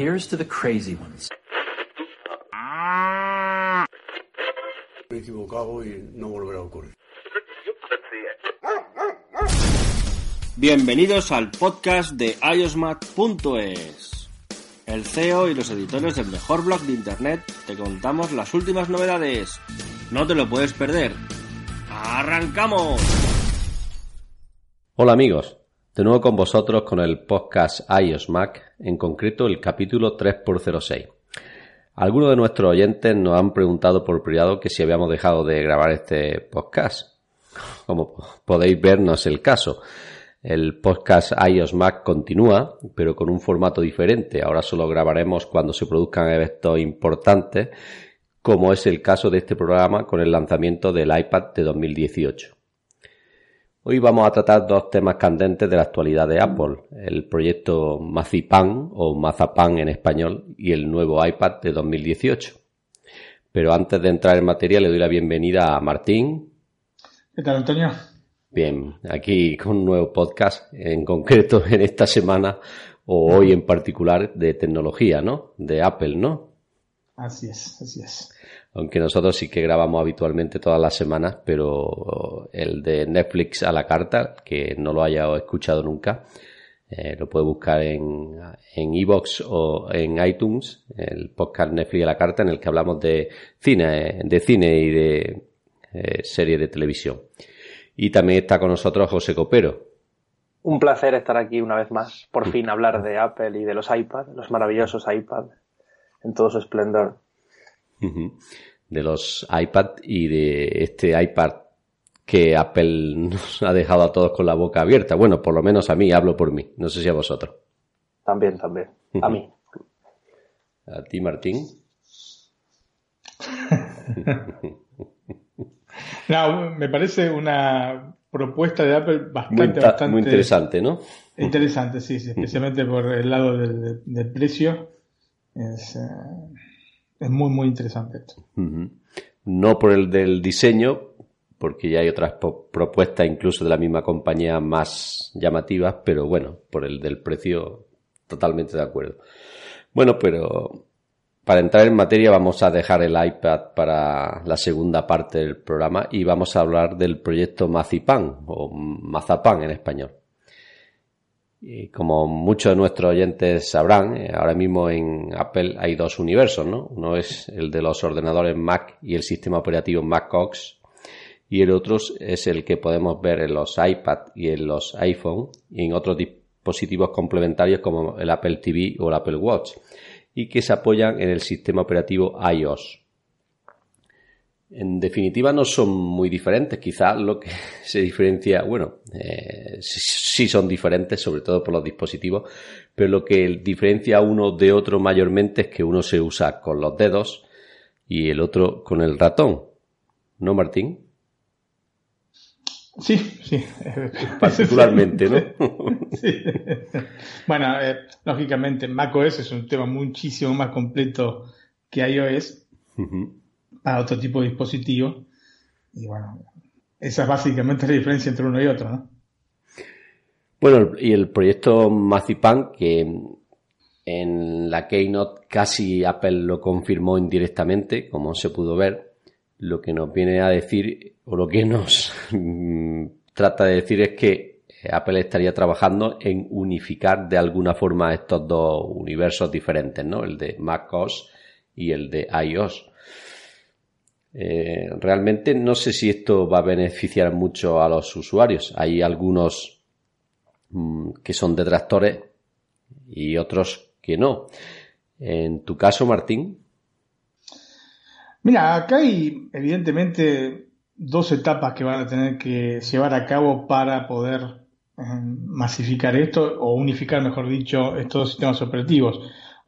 Here's to the crazy ones. Me he equivocado y no volverá a ocurrir. Bienvenidos al podcast de iosmat.es. El CEO y los editores del mejor blog de internet te contamos las últimas novedades. No te lo puedes perder. ¡Arrancamos! Hola amigos, de nuevo con vosotros con el podcast iOS Mac, en concreto el capítulo 3x06. Algunos de nuestros oyentes nos han preguntado por privado que si habíamos dejado de grabar este podcast. Como podéis ver, no es el caso. El podcast iOS Mac continúa, pero con un formato diferente. Ahora solo grabaremos cuando se produzcan eventos importantes, como es el caso de este programa con el lanzamiento del iPad de 2018. Hoy vamos a tratar dos temas candentes de la actualidad de Apple, el proyecto Mazipan o Mazapan en español y el nuevo iPad de 2018. Pero antes de entrar en materia le doy la bienvenida a Martín. ¿Qué tal, Antonio? Bien, aquí con un nuevo podcast, en concreto en esta semana o hoy en particular de tecnología, ¿no? De Apple, ¿no? Así es, así es aunque nosotros sí que grabamos habitualmente todas las semanas, pero el de Netflix a la carta, que no lo haya escuchado nunca, eh, lo puede buscar en en iBox o en iTunes, el podcast Netflix a la carta, en el que hablamos de cine, de cine y de eh, serie de televisión. Y también está con nosotros José Copero. Un placer estar aquí una vez más, por fin hablar de Apple y de los iPad, los maravillosos iPad, en todo su esplendor de los iPad y de este iPad que Apple nos ha dejado a todos con la boca abierta. Bueno, por lo menos a mí, hablo por mí. No sé si a vosotros. También, también. A mí. ¿A ti, Martín? no, me parece una propuesta de Apple bastante, bastante muy interesante, ¿no? Interesante, sí, especialmente por el lado del, precio. Es, eh, es muy, muy interesante esto. No por el del diseño, porque ya hay otras propuestas incluso de la misma compañía más llamativas, pero bueno, por el del precio totalmente de acuerdo. Bueno, pero para entrar en materia vamos a dejar el iPad para la segunda parte del programa y vamos a hablar del proyecto Mazipan o Mazapan en español. Y como muchos de nuestros oyentes sabrán, eh, ahora mismo en Apple hay dos universos, ¿no? Uno es el de los ordenadores Mac y el sistema operativo Mac OS, y el otro es el que podemos ver en los iPad y en los iPhone y en otros dispositivos complementarios como el Apple TV o el Apple Watch, y que se apoyan en el sistema operativo iOS en definitiva no son muy diferentes. Quizás lo que se diferencia, bueno, eh, sí son diferentes, sobre todo por los dispositivos, pero lo que diferencia uno de otro mayormente es que uno se usa con los dedos y el otro con el ratón. ¿No, Martín? Sí, sí. Particularmente, ¿no? sí. Bueno, eh, lógicamente macOS es un tema muchísimo más completo que iOS para otro tipo de dispositivo. Y bueno, esa es básicamente la diferencia entre uno y otro, ¿no? Bueno, y el proyecto Mazipan, que en la Keynote casi Apple lo confirmó indirectamente, como se pudo ver, lo que nos viene a decir, o lo que nos trata de decir es que Apple estaría trabajando en unificar de alguna forma estos dos universos diferentes, ¿no? El de macOS y el de iOS. Eh, realmente no sé si esto va a beneficiar mucho a los usuarios. Hay algunos mm, que son detractores y otros que no. En tu caso, Martín. Mira, acá hay evidentemente dos etapas que van a tener que llevar a cabo para poder masificar esto o unificar, mejor dicho, estos sistemas operativos.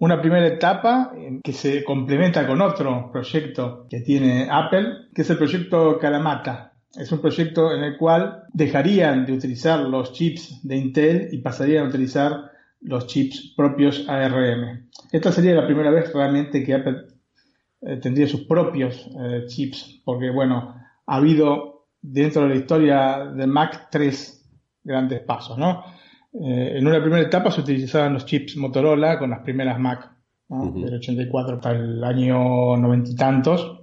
Una primera etapa que se complementa con otro proyecto que tiene Apple, que es el proyecto Kalamata. Es un proyecto en el cual dejarían de utilizar los chips de Intel y pasarían a utilizar los chips propios ARM. Esta sería la primera vez realmente que Apple eh, tendría sus propios eh, chips, porque bueno, ha habido dentro de la historia del Mac tres grandes pasos, ¿no? Eh, en una primera etapa se utilizaban los chips Motorola con las primeras Mac, del 84 hasta el año noventa y tantos.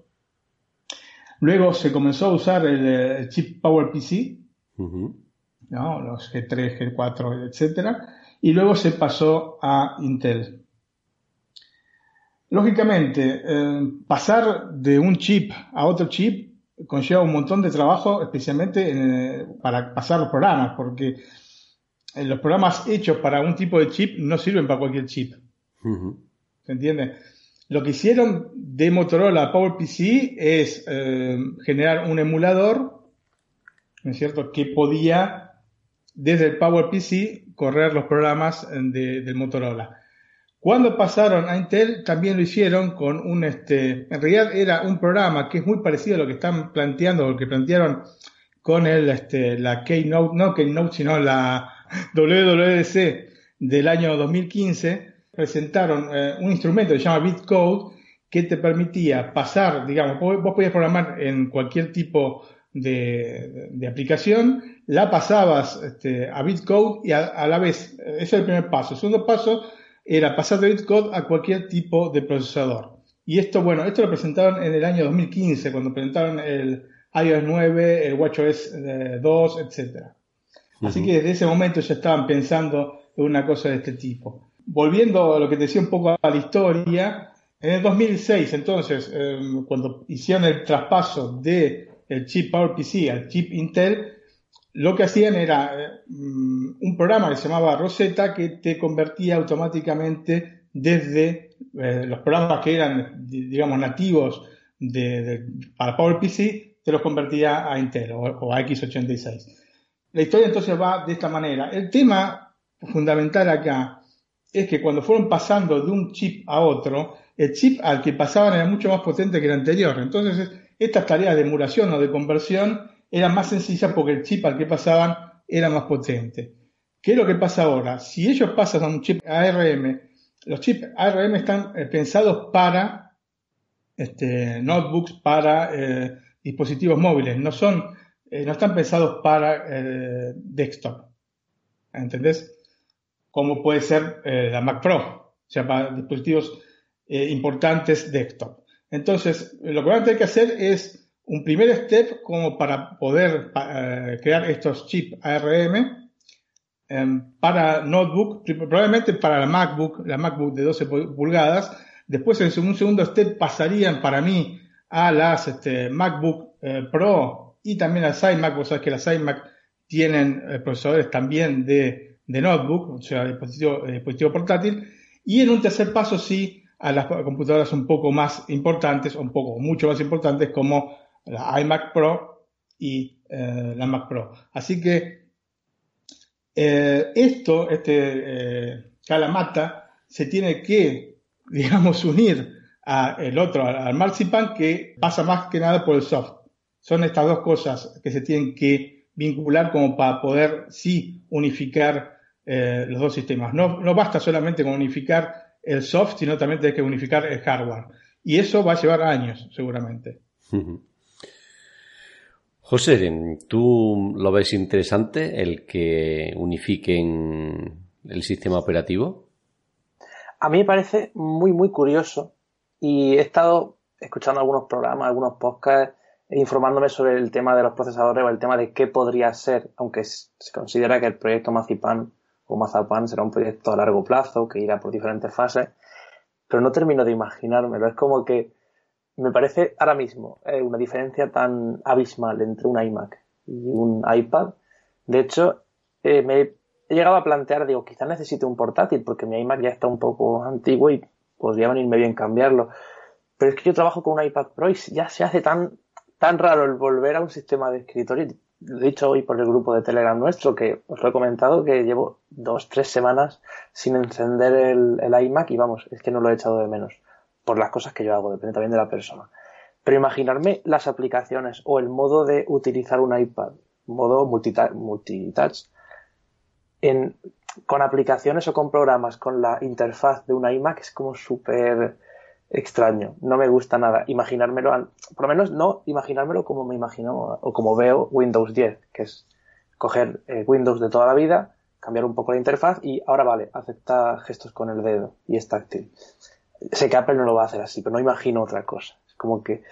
Luego se comenzó a usar el, chip PowerPC, ¿no? los G3, G4, etcétera, y luego se pasó a Intel. Lógicamente, eh, pasar de un chip a otro chip conlleva un montón de trabajo, especialmente para pasar los programas, porque eh, los programas hechos para un tipo de chip no sirven para cualquier chip. ¿Se entiende? Lo que hicieron de Motorola a PowerPC es eh, generar un emulador, ¿no es cierto?, que podía desde el PowerPC correr los programas de, del Motorola. Cuando pasaron a Intel también lo hicieron con un, este, en realidad era un programa que es muy parecido a lo que están planteando, o lo que plantearon con el, este, la Keynote, no Keynote, sino la WWDC del año 2015, presentaron eh, un instrumento que se llama Bitcode que te permitía pasar, digamos, vos, podías programar en cualquier tipo de, aplicación, la pasabas este, a Bitcode y a, la vez, ese es el primer paso. El segundo paso era pasar de bitcode a cualquier tipo de procesador. Y esto, bueno, esto lo presentaron en el año 2015, cuando presentaron el iOS 9, el WatchOS 2, Así que desde ese momento ya estaban pensando en una cosa de este tipo. Volviendo a lo que te decía un poco a la historia, en el 2006, entonces, em, cuando hicieron el traspaso de el chip PowerPC al chip Intel, lo que hacían era eh, mm, un programa que se llamaba Rosetta que te convertía automáticamente desde eh, los programas que eran, digamos, nativos de, para PowerPC, te los convertía a Intel o, a x86. La historia entonces va de esta manera. El tema fundamental acá es que cuando fueron pasando de un chip a otro, el chip al que pasaban era mucho más potente que el anterior. Entonces, estas tareas de emulación o de conversión era más sencilla porque el chip al que pasaban era más potente. ¿Qué es lo que pasa ahora? Si ellos pasan a un chip ARM, los chips ARM están eh, pensados para este, notebooks, para eh, dispositivos móviles, no son, eh, no están pensados para desktop. ¿Entendés? Como puede ser la Mac Pro, o sea, para dispositivos importantes desktop. Entonces, lo que van a tener que hacer es un primer step como para poder eh, crear estos chips ARM em, para notebook, probablemente para la MacBook, la MacBook de 12 pulgadas. Después en un segundo step pasarían para mí a las este, MacBook eh, Pro y también las iMac, vos sabés que las iMac tienen eh, procesadores también de, de, notebook, o sea, dispositivo, dispositivo portátil. Y en un tercer paso sí a las computadoras un poco más importantes, un poco mucho más importantes como la iMac Pro y eh, la Mac Pro. Así que eh, esto, este eh, Calamata, se tiene que, digamos, unir al otro, al Marzipan, que pasa más que nada por el soft. Son estas dos cosas que se tienen que vincular como para poder sí unificar los dos sistemas. No, no basta solamente con unificar el soft, sino también tiene que unificar el hardware. Y eso va a llevar años, seguramente. José, ¿tú lo ves interesante el que unifiquen el sistema operativo? A mí me parece muy, muy curioso y he estado escuchando algunos programas, algunos podcasts, informándome sobre el tema de los procesadores o el tema de qué podría ser, aunque se considera que el proyecto Mazipan o Mazapan será un proyecto a largo plazo que irá por diferentes fases, pero no termino de imaginármelo. Es como que me parece ahora mismo eh, una diferencia tan abismal entre un iMac y un iPad. De hecho, eh, me he llegado a plantear, digo, quizás necesite un portátil porque mi iMac ya está un poco antiguo y podría venirme bien cambiarlo. Pero es que yo trabajo con un iPad Pro y ya se hace tan, tan raro el volver a un sistema de escritorio. he dicho hoy por el grupo de Telegram nuestro, que os lo he comentado, que llevo dos, tres semanas sin encender el, el iMac y vamos, es que no lo he echado de menos por las cosas que yo hago, depende también de la persona. Pero imaginarme las aplicaciones o el modo de utilizar un iPad, modo multitouch, con aplicaciones o con programas con la interfaz de un iMac es como súper extraño. No me gusta nada imaginármelo, por lo menos no imaginármelo como me imagino o como veo Windows 10, que es coger eh, Windows de toda la vida, cambiar un poco la interfaz y ahora vale, acepta gestos con el dedo y es táctil sé que Apple no lo va a hacer así, pero no imagino otra cosa. Es como que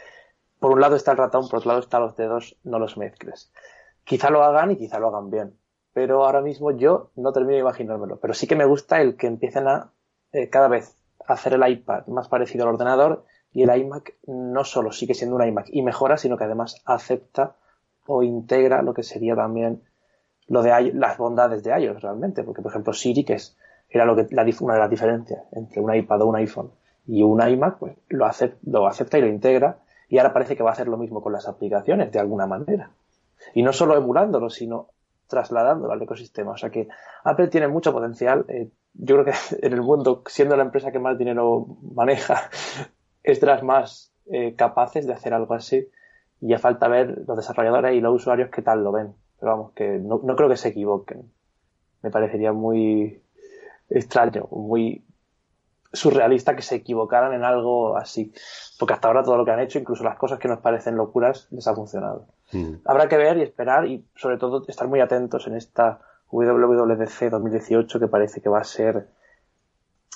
por un lado está el ratón, por otro lado están los dedos, no los mezcles. Quizá lo hagan y quizá lo hagan bien, pero ahora mismo yo no termino de imaginármelo. Pero sí que me gusta el que empiecen a eh, cada vez hacer el iPad más parecido al ordenador y el iMac no solo sigue siendo un iMac y mejora, sino que además acepta o integra lo que sería también lo de las bondades de iOS realmente, porque por ejemplo Siri, que es era lo que, una de las diferencias entre un iPad o un iPhone y un iMac, pues lo, lo acepta y lo integra y ahora parece que va a hacer lo mismo con las aplicaciones de alguna manera. Y no solo emulándolo, sino trasladándolo al ecosistema. O sea que Apple tiene mucho potencial. Eh, yo creo que en el mundo, siendo la empresa que más dinero maneja, es de las más eh, capaces de hacer algo así. Y ya falta ver los desarrolladores y los usuarios qué tal lo ven. Pero vamos, que no, no creo que se equivoquen. Me parecería muy, extraño, muy surrealista que se equivocaran en algo así. Porque hasta ahora todo lo que han hecho, incluso las cosas que nos parecen locuras, les ha funcionado. Habrá que ver y esperar y sobre todo estar muy atentos en esta WWDC 2018 que parece que va a ser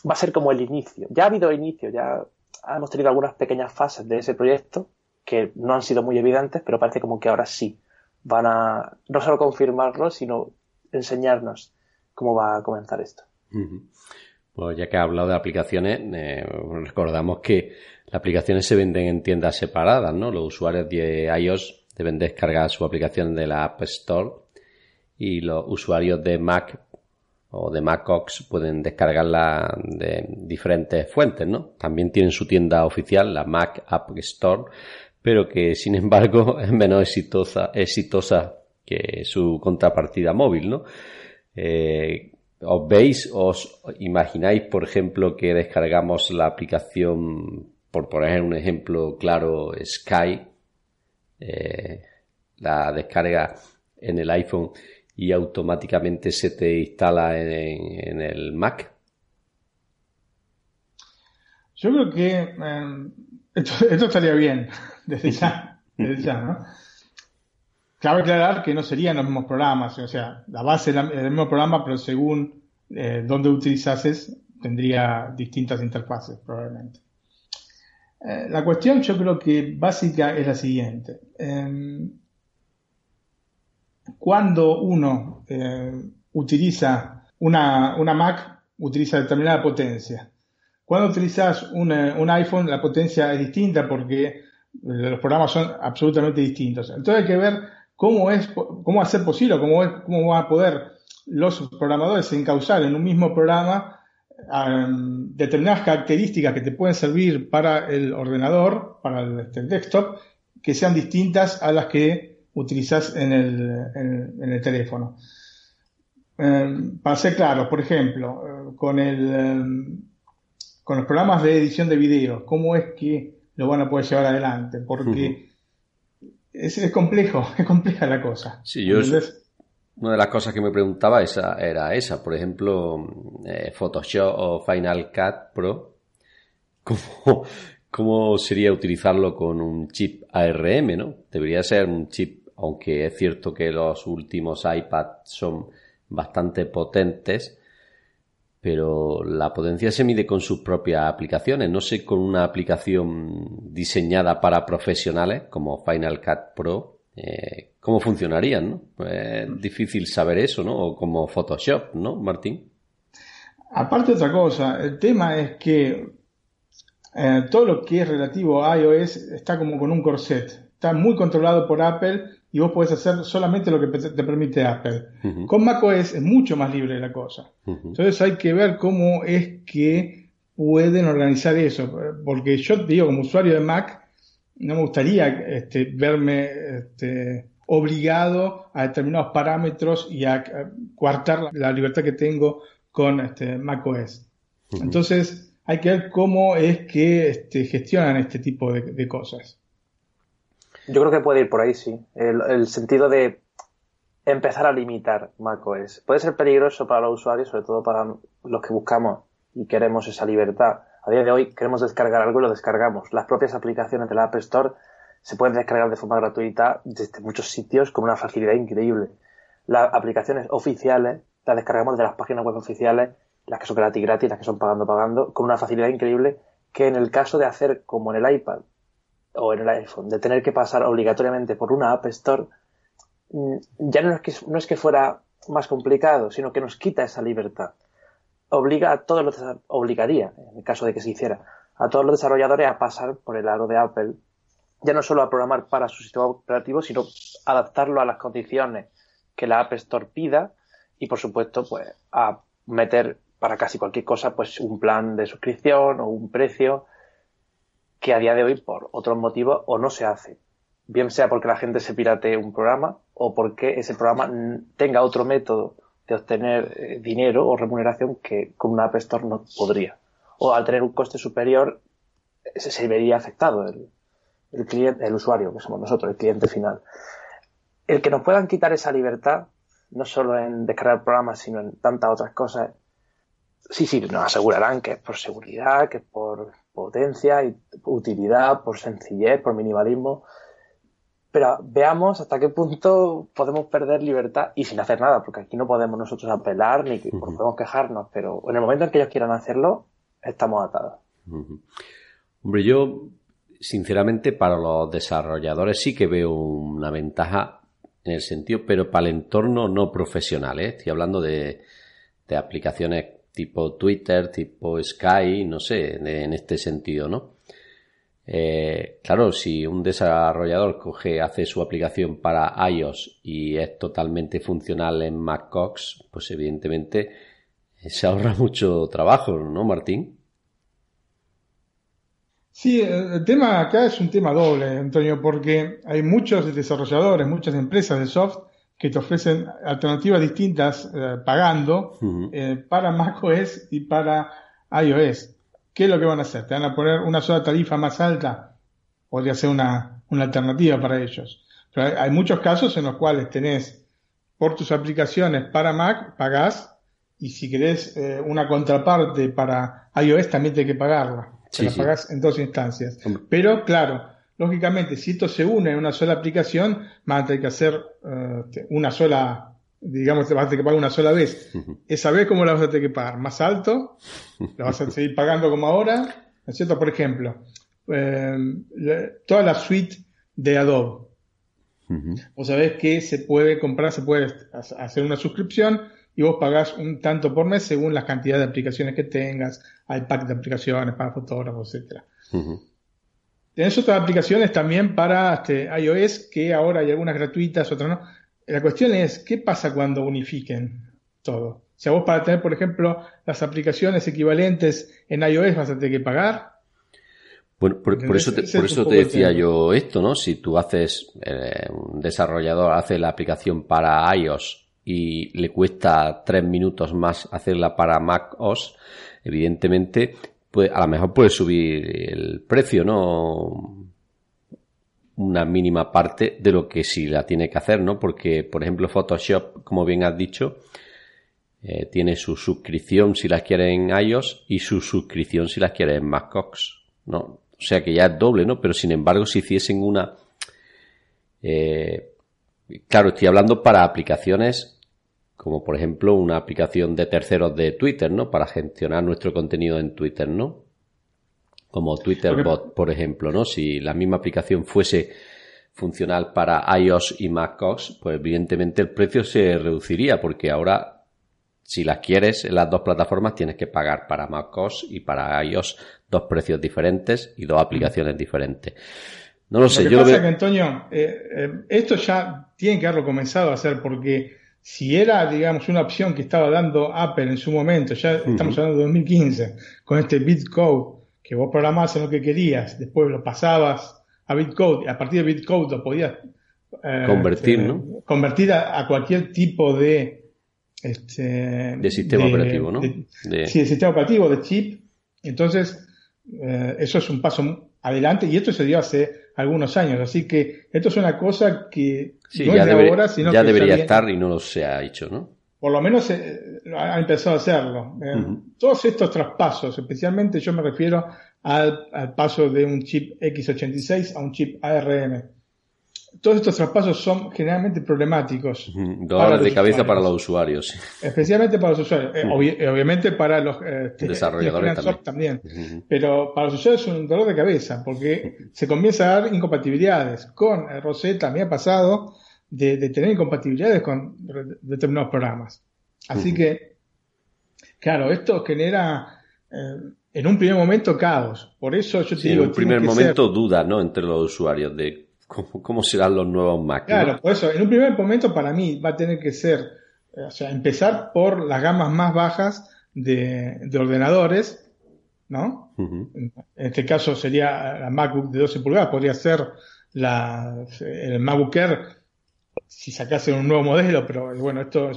va a ser como el inicio. Ya ha habido inicio, ya hemos tenido algunas pequeñas fases de ese proyecto que no han sido muy evidentes, pero parece como que ahora sí van a no solo confirmarlo, sino enseñarnos cómo va a comenzar esto. Pues ya que ha hablado de aplicaciones, eh, recordamos que las aplicaciones se venden en tiendas separadas, ¿no? Los usuarios de iOS deben descargar su aplicación de la App Store y los usuarios de Mac o de MacOS pueden descargarla de diferentes fuentes, ¿no? También tienen su tienda oficial, la Mac App Store, pero que sin embargo es menos exitosa, que su contrapartida móvil, ¿no? Eh, ¿Os veis, os imagináis, por ejemplo, que descargamos la aplicación, por poner un ejemplo claro, Sky, eh, la descarga en el iPhone y automáticamente se te instala en, el Mac? Yo creo que eh, esto, estaría bien, desde ya, desde ya, ¿no? Cabe aclarar que no serían los mismos programas, o sea, la base es el mismo programa, pero según eh, dónde utilizases, tendría distintas interfaces, probablemente. Eh, la cuestión yo creo que básica es la siguiente. Em, cuando uno eh, utiliza una, Mac, utiliza determinada potencia. Cuando utilizas un, un iPhone, la potencia es distinta porque los programas son absolutamente distintos. Entonces hay que ver ¿Cómo, es, cómo ser posible? ¿Cómo, es, cómo van a poder los programadores encauzar en un mismo programa determinadas características que te pueden servir para el ordenador, para el, este, desktop, que sean distintas a las que utilizas en el, teléfono? Em, para ser claro, por ejemplo, eh, con, el, em, con los programas de edición de video, ¿cómo es que lo van a poder llevar adelante? Porque es, complejo, es compleja la cosa. Sí, yo una de las cosas que me preguntaba esa, era esa, por ejemplo, eh, Photoshop o Final Cut Pro, ¿cómo, ¿cómo sería utilizarlo con un chip ARM, no? Debería ser un chip, aunque es cierto que los últimos iPads son bastante potentes, pero la potencia se mide con sus propias aplicaciones, no sé con una aplicación diseñada para profesionales como Final Cut Pro, eh, cómo funcionarían, ¿no? Es difícil saber eso, ¿no? O como Photoshop, ¿no, Martín? Aparte otra cosa, el tema es que eh, todo lo que es relativo a iOS está como con un corset, está muy controlado por Apple y vos podés hacer solamente lo que te permite Apple. Con macOS es mucho más libre la cosa. Entonces hay que ver cómo es que pueden organizar eso. Porque yo digo, como usuario de Mac, no me gustaría este, verme este, obligado a determinados parámetros y a, coartar la, libertad que tengo con este, macOS. Entonces, hay que ver cómo es que este, gestionan este tipo de, cosas. Yo creo que puede ir por ahí, sí. El, sentido de empezar a limitar macOS. Puede ser peligroso para los usuarios, sobre todo para los que buscamos y queremos esa libertad. A día de hoy queremos descargar algo y lo descargamos. Las propias aplicaciones de la App Store se pueden descargar de forma gratuita desde muchos sitios con una facilidad increíble. Las aplicaciones oficiales las descargamos de las páginas web oficiales las que son gratis, gratis, las que son pagando, pagando, con una facilidad increíble que en el caso de hacer como en el iPad o en el iPhone, de tener que pasar obligatoriamente por una App Store, mm, ya no es que, no es que fuera más complicado, sino que nos quita esa libertad. Obliga a todos los, obligaría, en el caso de que se hiciera, a todos los desarrolladores a pasar por el aro de Apple, ya no solo a programar para su sistema operativo, sino adaptarlo a las condiciones que la App Store pida y, por supuesto, pues a meter para casi cualquier cosa, pues un plan de suscripción o un precio que a día de hoy, por otros motivos, o no se hace. Bien sea porque la gente se piratee un programa o porque ese programa tenga otro método de obtener eh, dinero o remuneración que con una App Store no podría. O al tener un coste superior, se, vería afectado el, el, cliente, el usuario, que somos nosotros, el cliente final. El que nos puedan quitar esa libertad, no solo en descargar programas, sino en tantas otras cosas, Sí, sí, nos asegurarán que es por seguridad, que es por potencia y utilidad, por sencillez, por minimalismo. Pero veamos hasta qué punto podemos perder libertad y sin hacer nada, porque aquí no podemos nosotros apelar ni podemos quejarnos, pero en el momento en que ellos quieran hacerlo, estamos atados. Hombre, yo sinceramente para los desarrolladores sí que veo una ventaja en el sentido, pero para el entorno no profesional, ¿eh? estoy hablando de, de aplicaciones tipo Twitter, tipo Sky, no sé, en este sentido, ¿no? Eh, claro, si un desarrollador coge, hace su aplicación para iOS y es totalmente funcional en macOS, pues evidentemente se ahorra mucho trabajo, ¿no, Martín? Sí, el tema acá es un tema doble, Antonio, porque hay muchos desarrolladores, muchas empresas de software que te ofrecen alternativas distintas eh, pagando eh, para macOS y para iOS. ¿Qué es lo que van a hacer? ¿Te van a poner una sola tarifa más alta? Podría ser una, alternativa para ellos. Pero hay, muchos casos en los cuales tenés por tus aplicaciones para Mac, pagás, y si querés eh, una contraparte para iOS también tienes que pagarla. Sí, la pagás en dos instancias. Pero claro, lógicamente, si esto se une en una sola aplicación, van a tener que hacer eh, una sola, digamos, vas a tener que pagar una sola vez. Esa vez, ¿cómo la vas a tener que pagar? ¿Más alto? ¿La vas a seguir pagando como ahora? ¿No es cierto? Por ejemplo, eh, toda la suite de Adobe. Vos sabés que se puede comprar, se puede hacer una suscripción y vos pagás un tanto por mes según la cantidad de aplicaciones que tengas, hay pack de aplicaciones para fotógrafos, etcétera. Tenés otras aplicaciones también para este, iOS, que ahora hay algunas gratuitas, otras no. La cuestión es, ¿qué pasa cuando unifiquen todo? O sea, vos para tener, por ejemplo, las aplicaciones equivalentes en iOS vas a tener que pagar. Bueno, por, eso, te, por eso te decía yo esto, ¿no? Si tú haces, eh, un desarrollador hace la aplicación para iOS y le cuesta tres minutos más hacerla para macOS, evidentemente pues a lo mejor puede subir el precio, ¿no? Una mínima parte de lo que sí la tiene que hacer, ¿no? Porque, por ejemplo, Photoshop, como bien has dicho, eh, tiene su suscripción si la quiere en iOS y su suscripción si la quiere en macOS, ¿no? O sea que ya es doble, ¿no? Pero sin embargo, si hiciesen una... Eh, claro, estoy hablando para aplicaciones como por ejemplo una aplicación de terceros de Twitter, ¿no? Para gestionar nuestro contenido en Twitter, ¿no? Como Twitterbot, por ejemplo, ¿no? Si la misma aplicación fuese funcional para iOS y macOS, pues evidentemente el precio se reduciría porque ahora si las quieres en las dos plataformas tienes que pagar para macOS y para iOS dos precios diferentes y dos aplicaciones diferentes. No lo, sé, yo pasa lo veo... que Antonio, eh, eh, esto ya tiene que haberlo comenzado a hacer porque si era, digamos, una opción que estaba dando Apple en su momento, ya estamos hablando de 2015, con este bitcode, que vos programabas en lo que querías, después lo pasabas a bitcode, y a partir de bitcode lo podías eh, Convertir, este, ¿no? Convertir a, a cualquier tipo de. Este, De sistema operativo, ¿no? de- De- Sí, de sistema operativo, de chip. Entonces, eh, eso es un paso adelante y esto se dio hace algunos años. Así que esto es una cosa que Sí, no ya, es de ahora, sino ya que debería estar y no lo se ha hecho, ¿no? por lo menos eh, ha empezado a hacerlo. Eh. Todos estos traspasos, especialmente yo me refiero al, al paso de un chip X86 a un chip ARM. Todos estos traspasos son generalmente problemáticos. Dolores de cabeza usuarios. para los usuarios. Especialmente para los usuarios. Eh, obvi- obviamente para los eh, que- Desarrolladores también. Pero para los usuarios es un dolor de cabeza porque se comienza a dar incompatibilidades. Con Rosetta me ha pasado de, de tener incompatibilidades con determinados programas. Así que, claro, esto genera eh, en un primer momento caos. Por eso yo te Sí, en digo, un tiene primer momento ser- duda, ¿no? Entre los usuarios de cómo, cómo serán los nuevos Mac. ¿no? Claro, por eso, en un primer momento para mí va a tener que ser, eh, o sea, empezar por las gamas más bajas de, de ordenadores, ¿no? En este caso sería la MacBook de 12 pulgadas, podría ser la, el MacBook Air si sacase un nuevo modelo, pero bueno, esto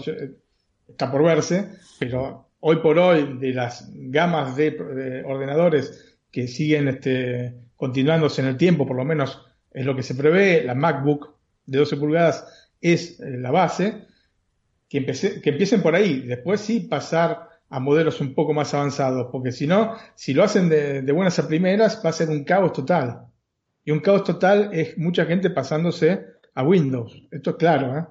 está por verse, pero hoy por hoy de las gamas de, de ordenadores que siguen este, continuándose en el tiempo, por lo menos es lo que se prevé, la MacBook de 12 pulgadas es eh, la base, que, empecé- que empiecen por ahí, después sí pasar a modelos un poco más avanzados, porque si no, si lo hacen de, de buenas a primeras, va a ser un caos total. Y un caos total es mucha gente pasándose a Windows. Esto es claro, ¿eh?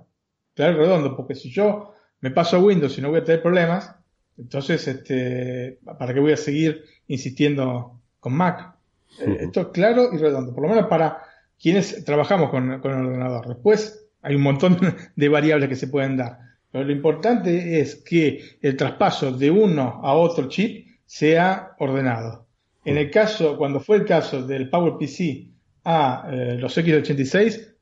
Claro y redondo, porque si yo me paso a Windows y no voy a tener problemas, entonces, este, ¿para qué voy a seguir insistiendo con Mac? Esto es claro y redondo, por lo menos para quienes trabajamos con, con el ordenador. Después hay un montón de variables que se pueden dar. Pero lo importante es que el traspaso de uno a otro chip sea ordenado. En el caso, cuando fue el caso del PowerPC a eh, los X86,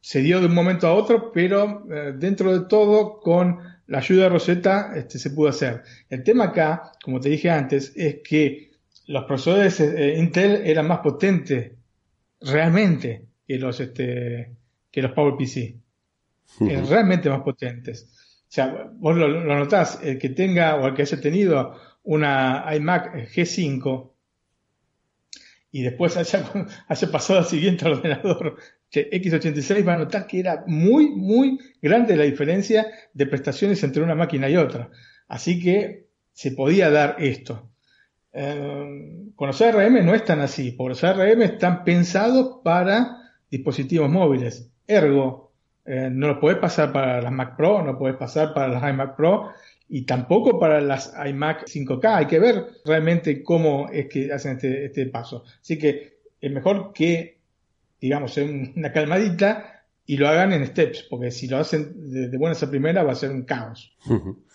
se dio de un momento a otro, pero eh, dentro de todo, con la ayuda de Rosetta, este, se pudo hacer. El tema acá, como te dije antes, es que los procesadores eh, Intel eran más potentes realmente que los, este, que los PowerPC. Eran realmente más potentes. O sea, vos lo, lo notás, el que tenga o el que haya tenido una iMac G5 y después haya, haya pasado al siguiente ordenador que X86 va a notar que era muy, muy grande la diferencia de prestaciones entre una máquina y otra. Así que se podía dar esto. Eh, con los ARM no es tan así, porque los ARM están pensados para dispositivos móviles. Ergo, eh, no lo podés pasar para las Mac Pro, no podés pasar para las iMac Pro y tampoco para las iMac 5K. Hay que ver realmente cómo es que hacen este, este paso. Así que es mejor que, digamos, una calmadita y lo hagan en steps, porque si lo hacen de, de buenas a va a ser un caos.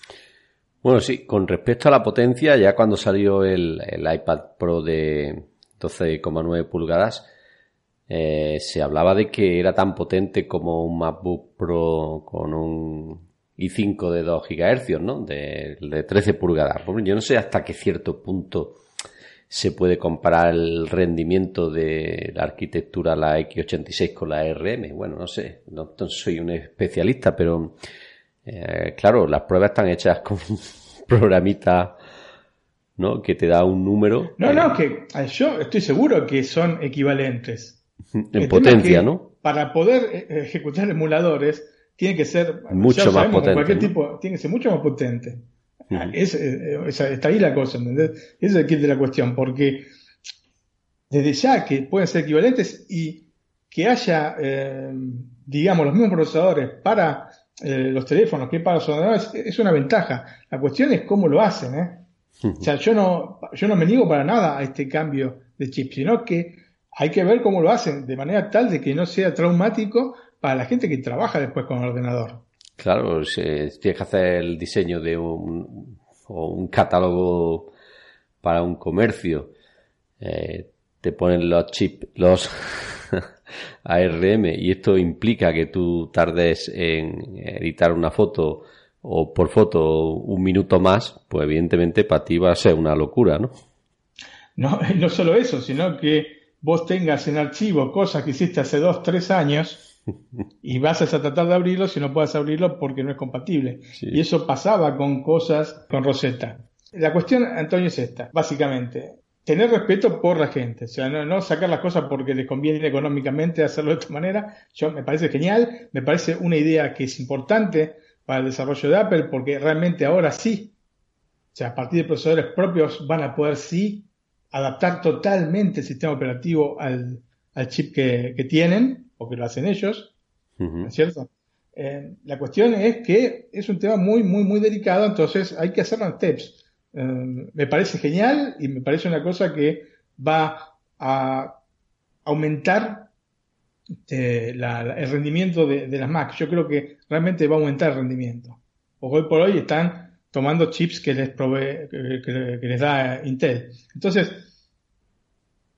Bueno, sí, con respecto a la potencia, ya cuando salió el, iPad Pro de 12,9 pulgadas, eh, se hablaba de que era tan potente como un MacBook Pro con un i5 de 2 GHz, ¿no? De, de 13 pulgadas. Yo no sé hasta qué cierto punto se puede comparar el rendimiento de la arquitectura la X86 con la ARM. Bueno, no sé, no soy un especialista, pero eh, claro, las pruebas están hechas con un programita, ¿no? Que te da un número. No, eh, no, que eh, yo estoy seguro que son equivalentes. En es potencia, que ¿no? Para poder eh, ejecutar emuladores, tiene que ser Mucho más sabemos, potente, Cualquier ¿no? tipo, tiene que ser mucho más potente. Es, eh, está ahí la cosa, ¿entendés? Ese es el kit de la cuestión, porque desde ya que pueden ser equivalentes y que haya, eh, digamos, los mismos procesadores para eh, los teléfonos que para los ordenadores, es una ventaja. La cuestión es cómo lo hacen, ¿eh? O sea, yo no, yo no me niego para nada a este cambio de chip, sino que hay que ver cómo lo hacen de manera tal de que no sea traumático para la gente que trabaja después con el ordenador. Claro, se- tienes que hacer el diseño de un, o un catálogo para un comercio. Eh, te ponen los chips, los ARM, y esto implica que tú tardes en editar una foto o por foto un minuto más, pues evidentemente para ti va a ser una locura, ¿no? No, no solo eso, sino que vos tengas en archivo cosas que hiciste hace dos, tres años y vas a tratar de abrirlo si no puedes abrirlo porque no es compatible. Y eso pasaba con cosas con Rosetta. La cuestión, Antonio, es esta, básicamente. Tener respeto por la gente, o sea, no, sacar las cosas porque les conviene económicamente hacerlo de esta manera. Yo me parece genial, me parece una idea que es importante para el desarrollo de Apple porque realmente ahora sí, o sea, a partir de procesadores propios van a poder sí adaptar totalmente el sistema operativo al, chip que, tienen o que lo hacen ellos, ¿no es cierto? Eh, la cuestión es que es un tema muy, muy, muy delicado, entonces hay que hacerlo en steps. Eh, me parece genial y me parece una cosa que va a aumentar este, el rendimiento de, las Mac. Yo creo que realmente va a aumentar el rendimiento. Hoy por hoy están tomando chips que les provee, que, les da Intel. Entonces,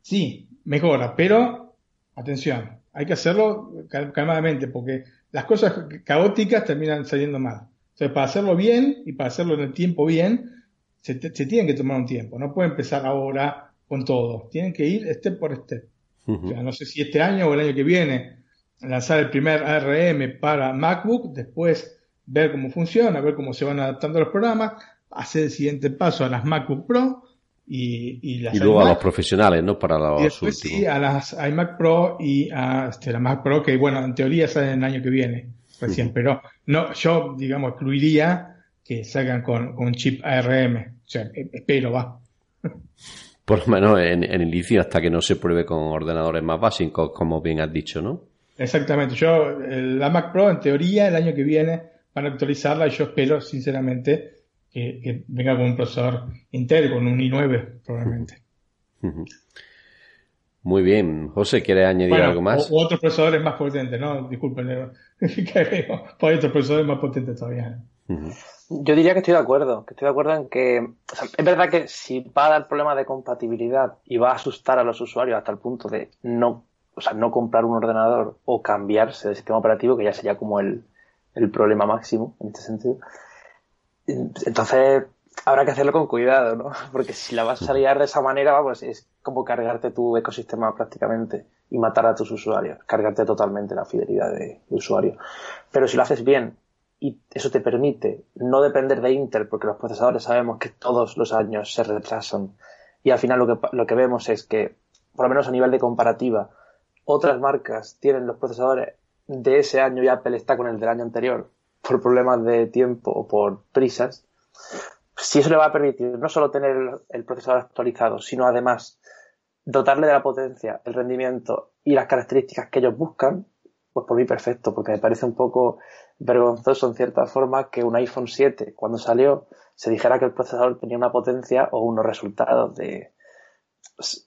sí, mejora, pero atención, hay que hacerlo calmadamente porque las cosas caóticas terminan saliendo mal. Entonces, para hacerlo bien y para hacerlo en el tiempo bien, se, tienen que tomar un tiempo, no pueden empezar ahora con todo, tienen que ir step por step. no sé si este año o el año que viene lanzar el primer ARM para MacBook, después ver cómo funciona, ver cómo se van adaptando los programas, hacer el siguiente paso a las MacBook Pro y, y, las y luego a los profesionales, ¿no? Para los y después sí, a las iMac Pro y a este, la Mac Pro, que bueno, en teoría salen el año que viene, recién, pero no, yo, digamos, excluiría que salgan con, con chip ARM. O sea, e, espero, va. Por lo menos en, en inicio hasta que no se pruebe con ordenadores más básicos, como bien has dicho, ¿no? Exactamente. Yo, la Mac Pro, en teoría, el año que viene van a actualizarla y yo espero, sinceramente, que, venga con un procesador Intel, con un i9, probablemente. Muy bien. José, ¿quieres añadir algo más? O, otros procesadores más potentes, ¿no? Disculpen, hay otros procesadores más potentes todavía. Yo diría que estoy de acuerdo, que estoy de acuerdo en que es verdad que si va a dar problemas de compatibilidad y va a asustar a los usuarios hasta el punto de no, o sea, no comprar un ordenador o cambiarse de sistema operativo, que ya sería como el, el problema máximo en este sentido. Entonces, habrá que hacerlo con cuidado, ¿no? Porque si la vas a liar de esa manera, pues es como cargarte tu ecosistema prácticamente y matar a tus usuarios, cargarte totalmente la fidelidad de, de usuario. Pero si lo haces bien y eso te permite no depender de Intel porque los procesadores sabemos que todos los años se retrasan. Y al final lo que, lo que vemos es que, por lo menos a nivel de comparativa, otras marcas tienen los procesadores de ese año y Apple está con el del año anterior por problemas de tiempo o por prisas, si eso le va a permitir no solo tener el procesador actualizado, sino además dotarle de la potencia, el rendimiento y las características que ellos buscan, pues por mí perfecto, porque me parece un poco vergonzoso en cierta forma que un iPhone 7, cuando salió, se dijera que el procesador tenía una potencia o unos resultados de,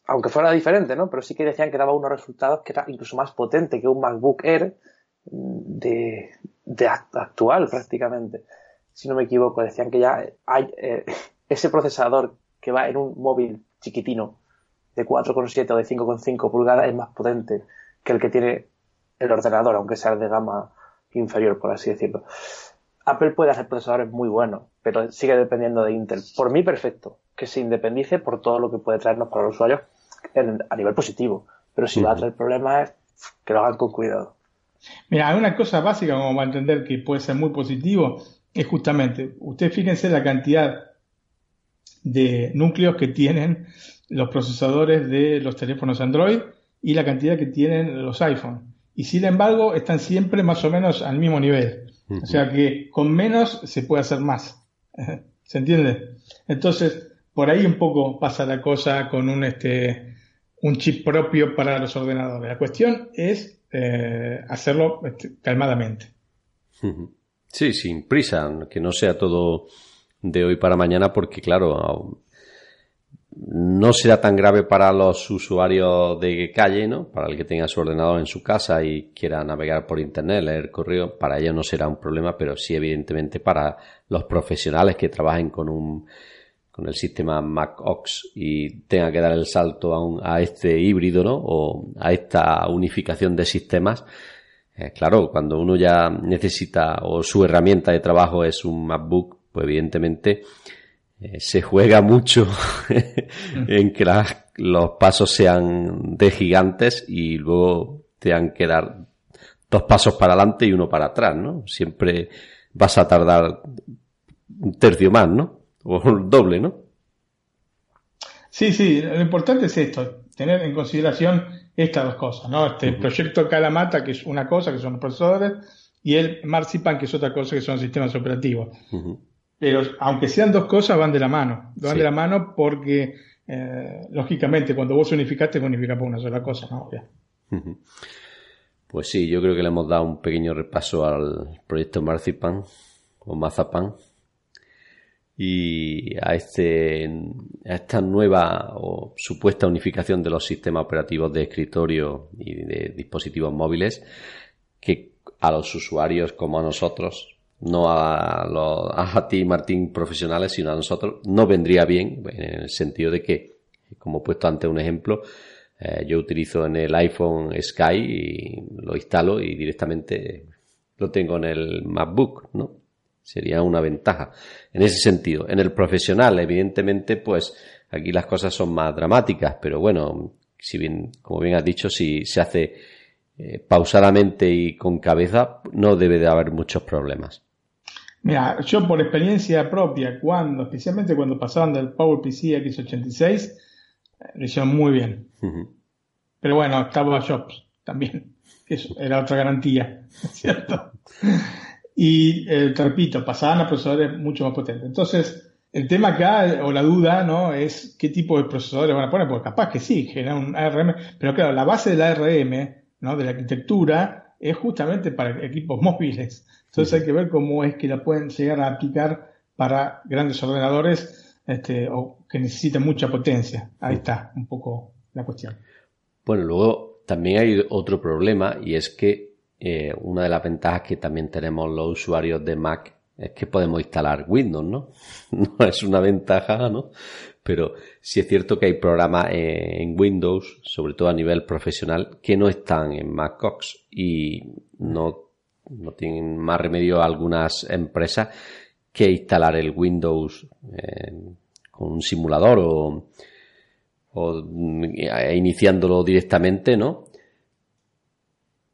aunque fuera diferente, ¿no? Pero sí que decían que daba unos resultados que era incluso más potente que un MacBook Air de, de actual prácticamente. Si no me equivoco, decían que ya hay eh, ese procesador que va en un móvil chiquitino de 4,7 o de 5,5 pulgadas es más potente que el que tiene el ordenador, aunque sea de gama inferior, por así decirlo. Apple puede hacer procesadores muy buenos, pero sigue dependiendo de Intel. Por mí, perfecto. Que se independice por todo lo que puede traernos para los usuarios a nivel positivo. Pero si va a traer problemas, que lo hagan con cuidado. Mira, hay una cosa básica como a entender que puede ser muy positivo, es justamente, ustedes fíjense la cantidad de núcleos que tienen los procesadores de los teléfonos Android y la cantidad que tienen los iPhone y sin embargo están siempre más o menos al mismo nivel. O sea que con menos se puede hacer más. ¿Se entiende? Entonces, por ahí un poco pasa la cosa con un, este, un chip propio para los ordenadores. La cuestión es eh, hacerlo este, calmadamente. Sí, sin prisa, que no sea todo de hoy para mañana, porque claro, no será tan grave para los usuarios de calle, ¿no? Para el que tenga su ordenador en su casa y quiera navegar por internet, leer correo, para ellos no será un problema, pero sí evidentemente para los profesionales que trabajen con un con el sistema Mac OS y tenga que dar el salto a, un, a este híbrido, ¿no? O a esta unificación de sistemas. Eh, claro, cuando uno ya necesita o su herramienta de trabajo es un MacBook, pues evidentemente eh, se juega mucho en que los pasos sean de gigantes y luego tengan que dar dos pasos para adelante y uno para atrás, ¿no? Siempre vas a tardar un tercio más, ¿no? O un doble, ¿no? Sí, sí, lo importante es esto, tener en consideración estas dos cosas, ¿no? Este proyecto Calamata, que es una cosa, que son los procesadores, y el Marzipan, que es otra cosa, que son sistemas operativos. Pero aunque sean dos cosas, van de la mano. Van de la mano porque, eh, lógicamente, cuando vos unificaste, unificas por una sola cosa, ¿no? Pues sí, yo creo que le hemos dado un pequeño repaso al proyecto Marzipan o Mazapan y a, este, a esta nueva o supuesta unificación de los sistemas operativos de escritorio y de dispositivos móviles que a los usuarios como a nosotros, no a, los, a ti Martín profesionales, sino a nosotros, no vendría bien en el sentido de que, como he puesto antes un ejemplo, eh, yo utilizo en el iPhone Sky y lo instalo y directamente lo tengo en el MacBook, ¿no? Sería una ventaja en ese sentido. En el profesional, evidentemente, pues aquí las cosas son más dramáticas, pero bueno, si bien, como bien has dicho, si se hace eh, pausadamente y con cabeza, no debe de haber muchos problemas. Mira, yo por experiencia propia, cuando, especialmente cuando pasaban del PowerPC X86, eh, lo hicieron muy bien. Pero bueno, estaba Jobs también, que eso era otra garantía, ¿cierto? Y eh, te repito, pasaban a procesadores mucho más potentes. Entonces, el tema acá, o la duda, ¿no? Es qué tipo de procesadores van a poner, porque capaz que sí, generan un ARM, pero claro, la base del ARM, ¿no? De la arquitectura, es justamente para equipos móviles. Entonces hay que ver cómo es que la pueden llegar a aplicar para grandes ordenadores este, o que necesiten mucha potencia. Ahí está un poco la cuestión. Bueno, luego también hay otro problema y es que eh, una de las ventajas que también tenemos los usuarios de Mac es que podemos instalar Windows, ¿no? No es una ventaja, ¿no? Pero sí es cierto que hay programas en Windows, sobre todo a nivel profesional, que no están en MacOS y no, no tienen más remedio algunas empresas que instalar el Windows eh, con un simulador o, eh, iniciándolo directamente, ¿no?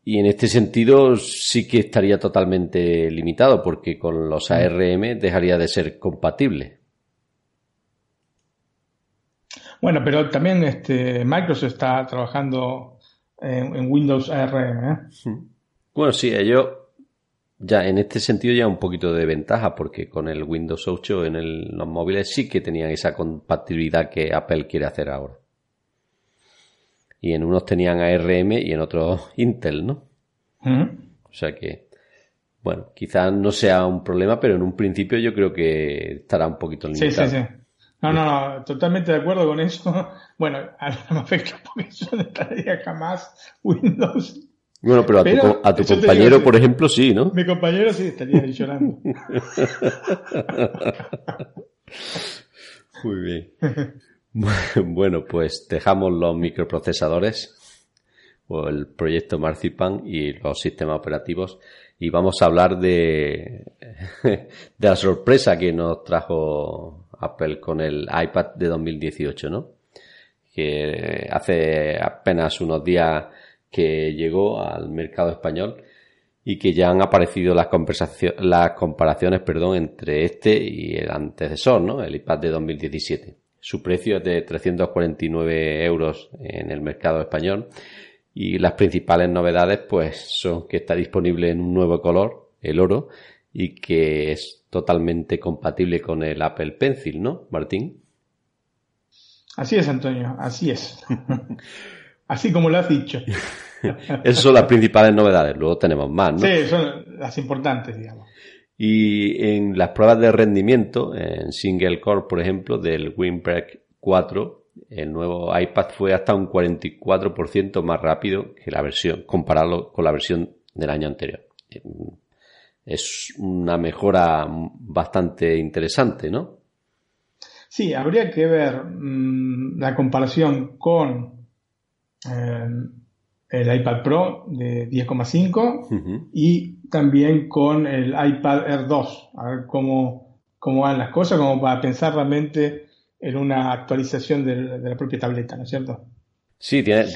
Y en este sentido sí que estaría totalmente limitado porque con los. ARM dejaría de ser compatible. Bueno, pero también este, Microsoft está trabajando en, Windows ARM. ¿eh? Mm. Bueno, sí, ellos ya en este sentido ya un poquito de ventaja porque con el Windows 8 en los móviles sí que tenían esa compatibilidad que Apple quiere hacer ahora y en unos tenían ARM y en otros Intel, ¿no? O sea que, bueno, quizás no sea un problema, pero en un principio yo creo que estará un poquito limitado. Sí, sí, sí. No, no, no, totalmente de acuerdo con eso. Bueno, a mí me afecta porque yo no estaría jamás Windows. Bueno, pero a tu, a tu compañero, por ejemplo, sí, ¿no? Mi compañero sí estaría llorando. Muy bien. Bueno, pues dejamos los microprocesadores o el proyecto Marzipan y los sistemas operativos y vamos a hablar de, de la sorpresa que nos trajo Apple con el iPad de 2018, ¿no? Que hace apenas unos días que llegó al mercado español y que ya han aparecido las, las comparaciones perdón, entre este y el antecesor, ¿no? El iPad de 2017. Su precio es de 349 euros en el mercado español y las principales novedades pues son que está disponible en un nuevo color, el oro, y que es totalmente compatible con el Apple Pencil, ¿no, Martín? Así es, Antonio, así es. así como lo has dicho. Esas son las principales novedades, luego tenemos más, ¿no? Sí, son las importantes, digamos. Y en las pruebas de rendimiento, en single core, por ejemplo, del Windbreak 4, el nuevo iPad fue hasta un 44% más rápido que la versión, comparado con la versión del año anterior. Es una mejora bastante interesante, ¿no? Sí, habría que ver mm, la comparación con eh, el iPad Pro de 10,5 y también con el iPad Air 2, a ver cómo, cómo van las cosas, como para pensar realmente en una actualización de, la propia tableta, ¿no es cierto? Sí, tienes,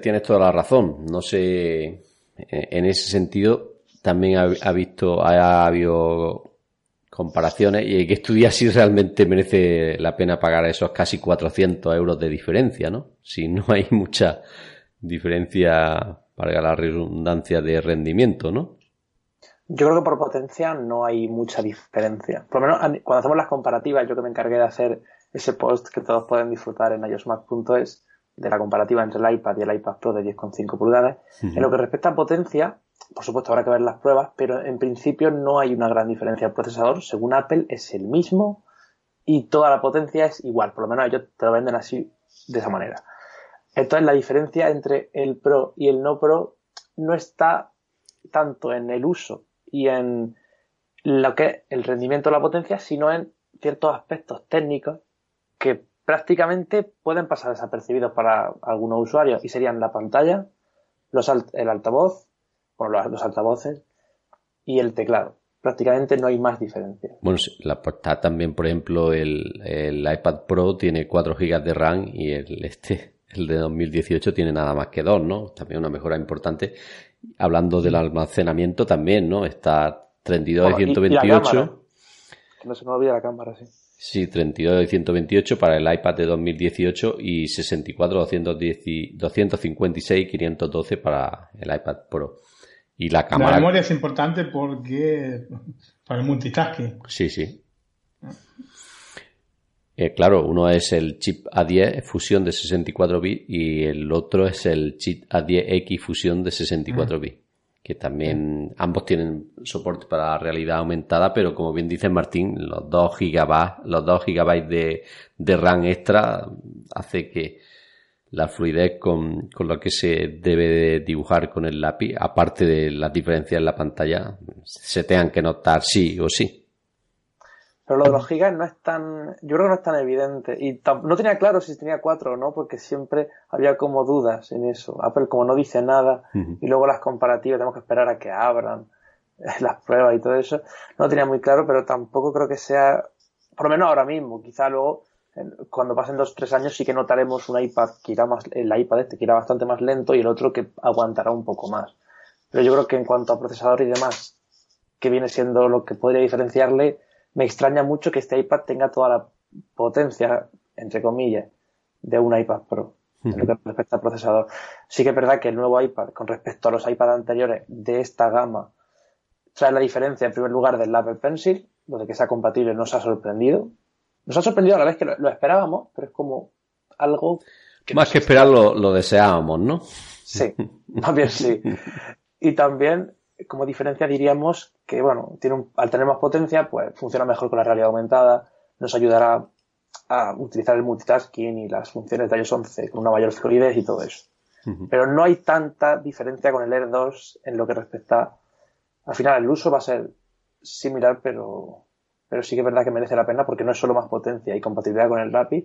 tienes, toda la razón. No sé en ese sentido también ha, visto, ha, habido comparaciones y hay que estudiar si realmente merece la pena pagar esos casi 400 euros de diferencia, ¿no? Si no hay mucha diferencia, para la redundancia, de rendimiento, ¿no? Yo creo que por potencia no hay mucha diferencia. Por lo menos cuando hacemos las comparativas, yo que me encargué de hacer ese post que todos pueden disfrutar en iosmac.es de la comparativa entre el iPad y el iPad Pro de 10,5 pulgadas. En lo que respecta a potencia, por supuesto habrá que ver las pruebas, pero en principio no hay una gran diferencia. El procesador, según Apple, es el mismo y toda la potencia es igual. Por lo menos ellos te lo venden así, de esa manera. Entonces la diferencia entre el Pro y el no Pro no está tanto en el uso y en lo que es el rendimiento de la potencia, sino en ciertos aspectos técnicos que prácticamente pueden pasar desapercibidos para algunos usuarios y serían la pantalla, los el altavoz, bueno, los, altavoces y el teclado. Prácticamente no hay más diferencia. Bueno, la portada también, por ejemplo, el, el, iPad Pro tiene 4 GB de RAM y el este, el de 2018 tiene nada más que 2, ¿no? También una mejora importante. Hablando del almacenamiento también, ¿no? Está 32 de 128. que no se me olvida la cámara, sí. Sí, 32 de 128 para el iPad de 2018 y 64 256 512 para el iPad Pro. Y la cámara. La memoria es importante porque para el multitasking. Sí, sí. Eh, claro, uno es el chip A10 fusión de 64 bits y el otro es el chip A10X fusión de 64 bits. Que también ambos tienen soporte para realidad aumentada, pero como bien dice Martín, los 2 gigabytes, los 2 gigabytes de, de RAM extra hace que la fluidez con, con lo que se debe de dibujar con el lápiz, aparte de las diferencias en la pantalla, se tengan que notar sí o sí. Pero lo de los gigas no es tan, yo creo que no es tan evidente. Y no tenía claro si tenía cuatro o no, porque siempre había como dudas en eso. Apple como no dice nada, y luego las comparativas tenemos que esperar a que abran las pruebas y todo eso. No tenía muy claro, pero tampoco creo que sea, por lo menos ahora mismo, quizá luego cuando pasen dos o tres años sí que notaremos un iPad que irá más, el iPad este que irá bastante más lento y el otro que aguantará un poco más. Pero yo creo que en cuanto a procesador y demás, que viene siendo lo que podría diferenciarle, me extraña mucho que este iPad tenga toda la potencia, entre comillas, de un iPad Pro. En lo que respecta al procesador. Sí que es verdad que el nuevo iPad, con respecto a los iPads anteriores de esta gama, trae la diferencia en primer lugar del Apple Pencil, donde que sea compatible nos ha sorprendido, nos ha sorprendido a la vez que lo, esperábamos, pero es como algo que Más que esperarlo, lo deseábamos, ¿no? Sí, más bien sí. Y también, como diferencia, diríamos que, bueno, tiene al tener más potencia, pues funciona mejor con la realidad aumentada, nos ayudará a utilizar el multitasking y las funciones de iOS 11 con una mayor fluidez y todo eso. Pero no hay tanta diferencia con el Air 2 en lo que respecta. Al final, el uso va a ser similar, pero pero sí que es verdad que merece la pena porque no es solo más potencia y compatibilidad con el Rapid.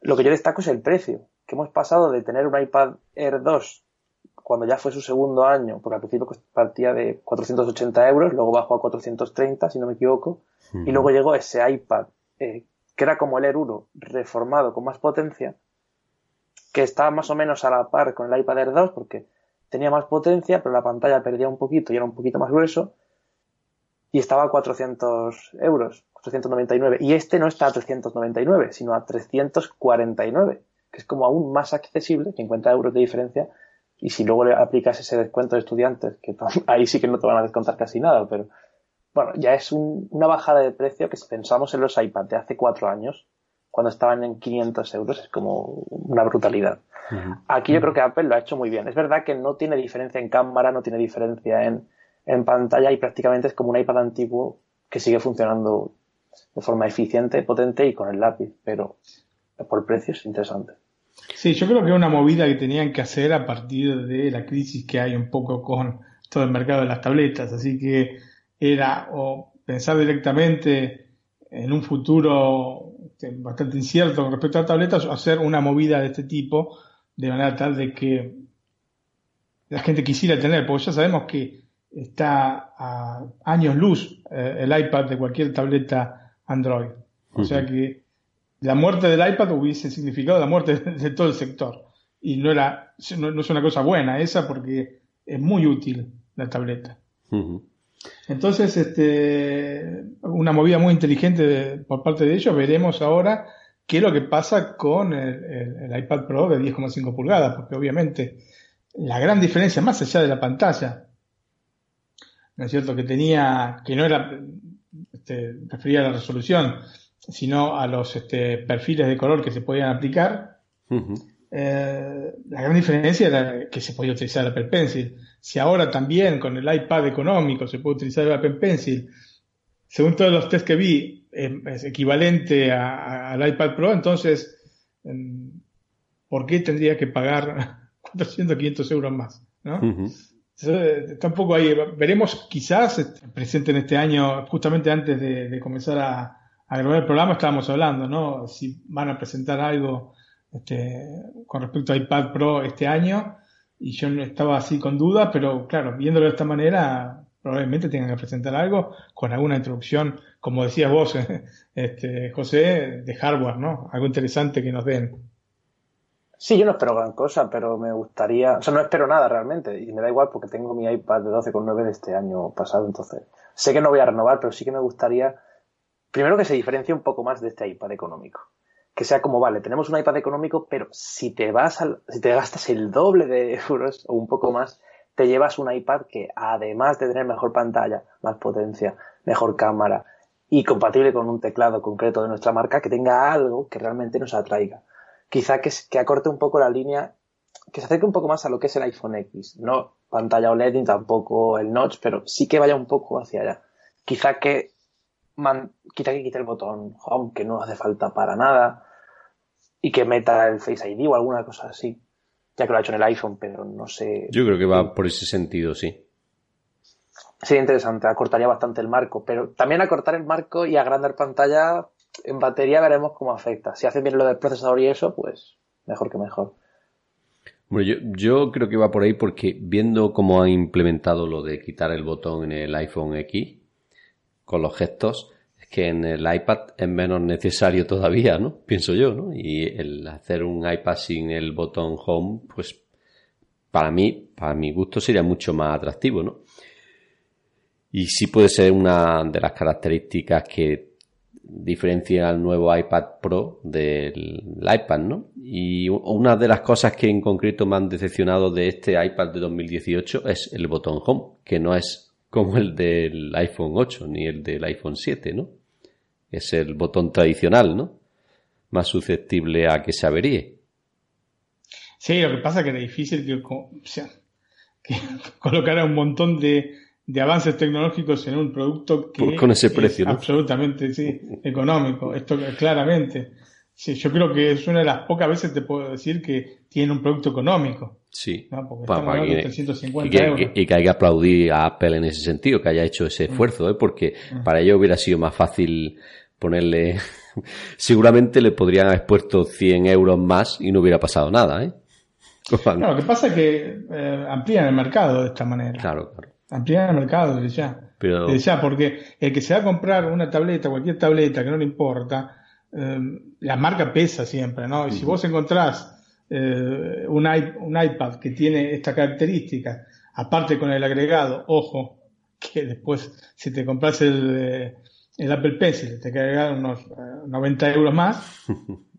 Lo que yo destaco es el precio, que hemos pasado de tener un iPad Air 2 cuando ya fue su segundo año, porque al principio partía de 480 euros, luego bajó a 430, si no me equivoco, y luego llegó ese iPad, eh, que era como el Air 1, reformado con más potencia, que estaba más o menos a la par con el iPad Air 2, porque tenía más potencia, pero la pantalla perdía un poquito y era un poquito más grueso, y estaba a 400 euros, 499. Y este no está a 399, sino a 349, que es como aún más accesible, 50 euros de diferencia. Y si luego le aplicas ese descuento de estudiantes, que ahí sí que no te van a descontar casi nada, pero bueno, ya es una bajada de precio que si pensamos en los iPad de hace cuatro años, cuando estaban en 500 euros, es como una brutalidad. Aquí yo creo que Apple lo ha hecho muy bien. Es verdad que no tiene diferencia en cámara, no tiene diferencia en, en pantalla y prácticamente es como un iPad antiguo que sigue funcionando de forma eficiente, potente y con el lápiz, pero por precio es interesante. Sí, yo creo que es una movida que tenían que hacer a partir de la crisis que hay un poco con todo el mercado de las tabletas, así que era o pensar directamente en un futuro este, bastante incierto con respecto a tabletas hacer una movida de este tipo de manera tal de que la gente quisiera tener, porque ya sabemos que está a años luz eh, el iPad de cualquier tableta Android. O sea que la muerte del iPad hubiese significado la muerte de, todo el sector. Y no era, no, es una cosa buena esa porque es muy útil la tableta. Entonces, este, una movida muy inteligente por parte de ellos, veremos ahora qué es lo que pasa con el, iPad Pro de 10,5 pulgadas, porque obviamente la gran diferencia, más allá de la pantalla, ¿no es cierto? Que tenía, que no era este, refería a la resolución, sino a los este, perfiles de color que se podían aplicar. Eh, la gran diferencia era que se podía utilizar el Apple Pencil. Si ahora también con el iPad económico se puede utilizar el Apple Pencil, según todos los test que vi, es equivalente al iPad Pro, entonces, em, ¿por qué tendría que pagar 400, 500 euros más? ¿no? Tampoco ahí. Veremos, quizás este, presente en este año, justamente antes de, comenzar a, grabar el programa, estábamos hablando, ¿no? Si van a presentar algo este, con respecto a iPad Pro este año. Y yo estaba así con dudas, pero claro, viéndolo de esta manera, probablemente tengan que presentar algo con alguna introducción, como decías vos, este, José, de hardware, ¿no? Algo interesante que nos den. Sí, yo no espero gran cosa, pero me gustaría, o sea, no espero nada realmente, y me da igual porque tengo mi iPad de 12,9 de este año pasado, entonces sé que no voy a renovar, pero sí que me gustaría, primero que se diferencie un poco más de este iPad económico. Que sea como, vale, tenemos un iPad económico, pero si te vas al, si te gastas el doble de euros o un poco más, te llevas un iPad que además de tener mejor pantalla, más potencia, mejor cámara y compatible con un teclado concreto de nuestra marca, que tenga algo que realmente nos atraiga quizá que, que acorte un poco la línea, que se acerque un poco más a lo que es el iPhone X. No pantalla OLED ni tampoco el notch, pero sí que vaya un poco hacia allá. Quizá que, quizá que quite el botón Home, que no hace falta para nada, y que meta el Face ID o alguna cosa así. Ya que lo ha hecho en el iPhone, pero no sé. Yo creo que va por ese sentido, sí. Sería interesante, acortaría bastante el marco, pero también acortar el marco y agrandar pantalla en batería veremos cómo afecta. Si hacen bien lo del procesador y eso, pues mejor que mejor. Bueno, yo, creo que va por ahí porque viendo cómo han implementado lo de quitar el botón en el iPhone X con los gestos, es que en el iPad es menos necesario todavía, ¿no? Pienso yo, ¿no? Y el hacer un iPad sin el botón Home, pues para mí, para mi gusto sería mucho más atractivo, ¿no? Y sí puede ser una de las características que diferencia al nuevo iPad Pro del iPad, ¿no? Y una de las cosas que en concreto me han decepcionado de este iPad de 2018 es el botón Home, que no es como el del iPhone 8 ni el del iPhone 7, ¿no? Es el botón tradicional, ¿no? Más susceptible a que se averíe. Sí, lo que pasa es que era difícil que, o que colocara un montón de de avances tecnológicos en un producto que con ese precio, es absolutamente sí, económico. Esto claramente. Sí, yo creo que es una de las pocas veces te puedo decir que tiene un producto económico. Sí. Porque estamos de 350 y que, euros. y que hay que aplaudir a Apple en ese sentido, que haya hecho ese mm. esfuerzo, ¿eh? porque mm. para ello hubiera sido más fácil ponerle. Seguramente le podrían haber puesto 100 euros más y no hubiera pasado nada, ¿eh? lo que pasa es que eh, amplían el mercado de esta manera. Claro, claro ampliar el mercado desde ya. Desde ya, porque el que se va a comprar una tableta, cualquier tableta que no le importa, eh, la marca pesa siempre, ¿no? Y si vos encontrás eh, un, un, iPad que tiene esta característica, aparte con el agregado, ojo, que después si te compras el, eh, el Apple Pencil te quedan unos 90 euros más.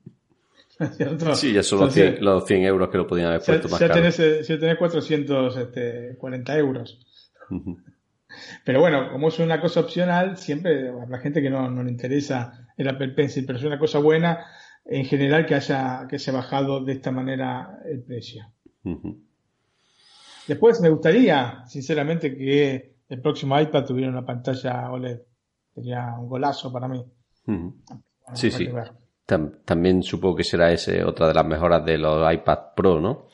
Sí, ya son los 100, los 100, euros que lo podían haber puesto más ya Tenés, ya tenés 440 euros. Pero bueno, como es una cosa opcional, siempre la gente que no, le interesa el Apple Pencil, pero es una cosa buena en general que haya, que se ha bajado de esta manera el precio. Después me gustaría, sinceramente, que el próximo iPad tuviera una pantalla OLED. Sería un golazo para mí. sí, sí. también supongo que será ese otra de las mejoras de los iPad Pro, ¿no?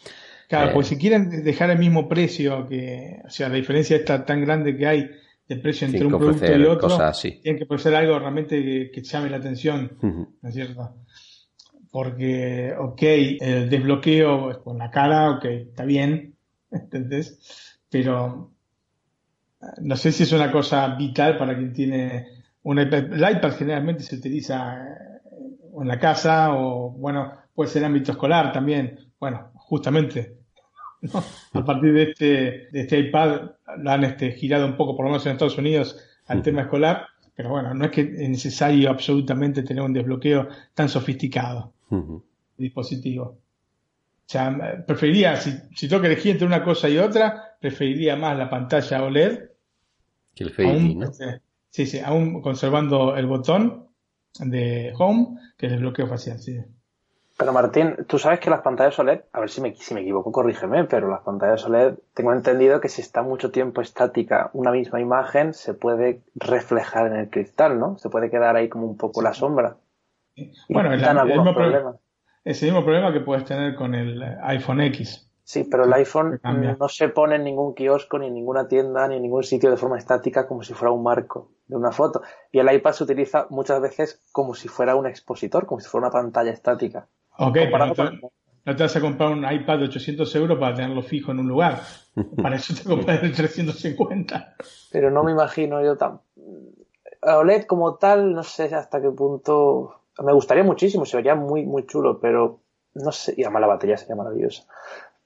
Claro, pues si quieren dejar el mismo precio, que, o sea, la diferencia está tan grande que hay de precio entre un producto y otro, tienen que ofrecer algo realmente que, llame la atención, ¿no es cierto? Porque, ok, el desbloqueo con la cara, ok, está bien, ¿entendés? Pero no sé si es una cosa vital para quien tiene un iPad. El iPad generalmente se utiliza en la casa o, bueno, puede ser en ámbito escolar también. Bueno, justamente A partir de este, de este iPad lo han este, girado un poco, por lo menos en Estados Unidos, al tema escolar, pero bueno, no es que es necesario absolutamente tener un desbloqueo tan sofisticado de dispositivo. O sea, preferiría, si, si tengo que elegir entre una cosa y otra, preferiría más la pantalla OLED. Que el Face ¿no? Este, sí, sí, aún conservando el botón de Home que el desbloqueo facial, sí. Pero Martín, tú sabes que las pantallas OLED, a ver si me, si me equivoco, corrígeme, pero las pantallas OLED, tengo entendido que si está mucho tiempo estática una misma imagen, se puede reflejar en el cristal, ¿no? Se puede quedar ahí como un poco la sombra. Bueno, el, el, mismo problema, es el mismo problema que puedes tener con el iPhone X. Sí, pero el iPhone no se pone en ningún kiosco, ni en ninguna tienda, ni en ningún sitio de forma estática como si fuera un marco de una foto. Y el iPad se utiliza muchas veces como si fuera un expositor, como si fuera una pantalla estática. Ok, pero no te, vas a comprar un iPad de 800 euros para tenerlo fijo en un lugar. Para eso te compras el 350. Pero no me imagino yo tan... OLED como tal, no sé hasta qué punto... Me gustaría muchísimo, se vería muy, muy chulo, pero no sé, y además la batería sería maravillosa.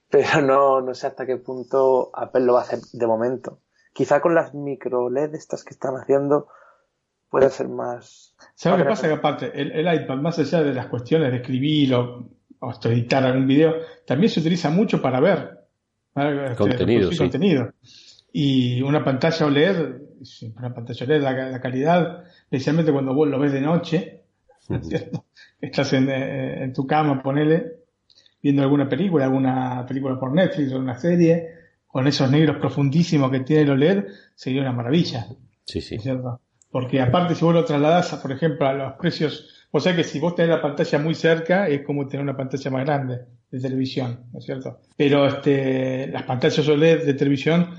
Pero no, no sé hasta qué punto Apple lo va a hacer de momento. Quizá con las micro LED estas que están haciendo puede ser más. ¿Sabes lo que pasa? Que aparte, el, iPad, más allá de las cuestiones de escribir o, editar algún video, también se utiliza mucho para ver. Este, contenido, sí. contenido. Y una pantalla OLED, una pantalla OLED, la, calidad, especialmente cuando vos lo ves de noche, ¿cierto? Estás en, en, tu cama, ponele, viendo alguna película, alguna película por Netflix o una serie, con esos negros profundísimos que tiene el OLED, sería una maravilla. Sí, sí. ¿cierto? Porque aparte si vos lo trasladás, por ejemplo, a los precios, o sea que si vos tenés la pantalla muy cerca, es como tener una pantalla más grande de televisión, ¿no es cierto? Pero este, las pantallas OLED de televisión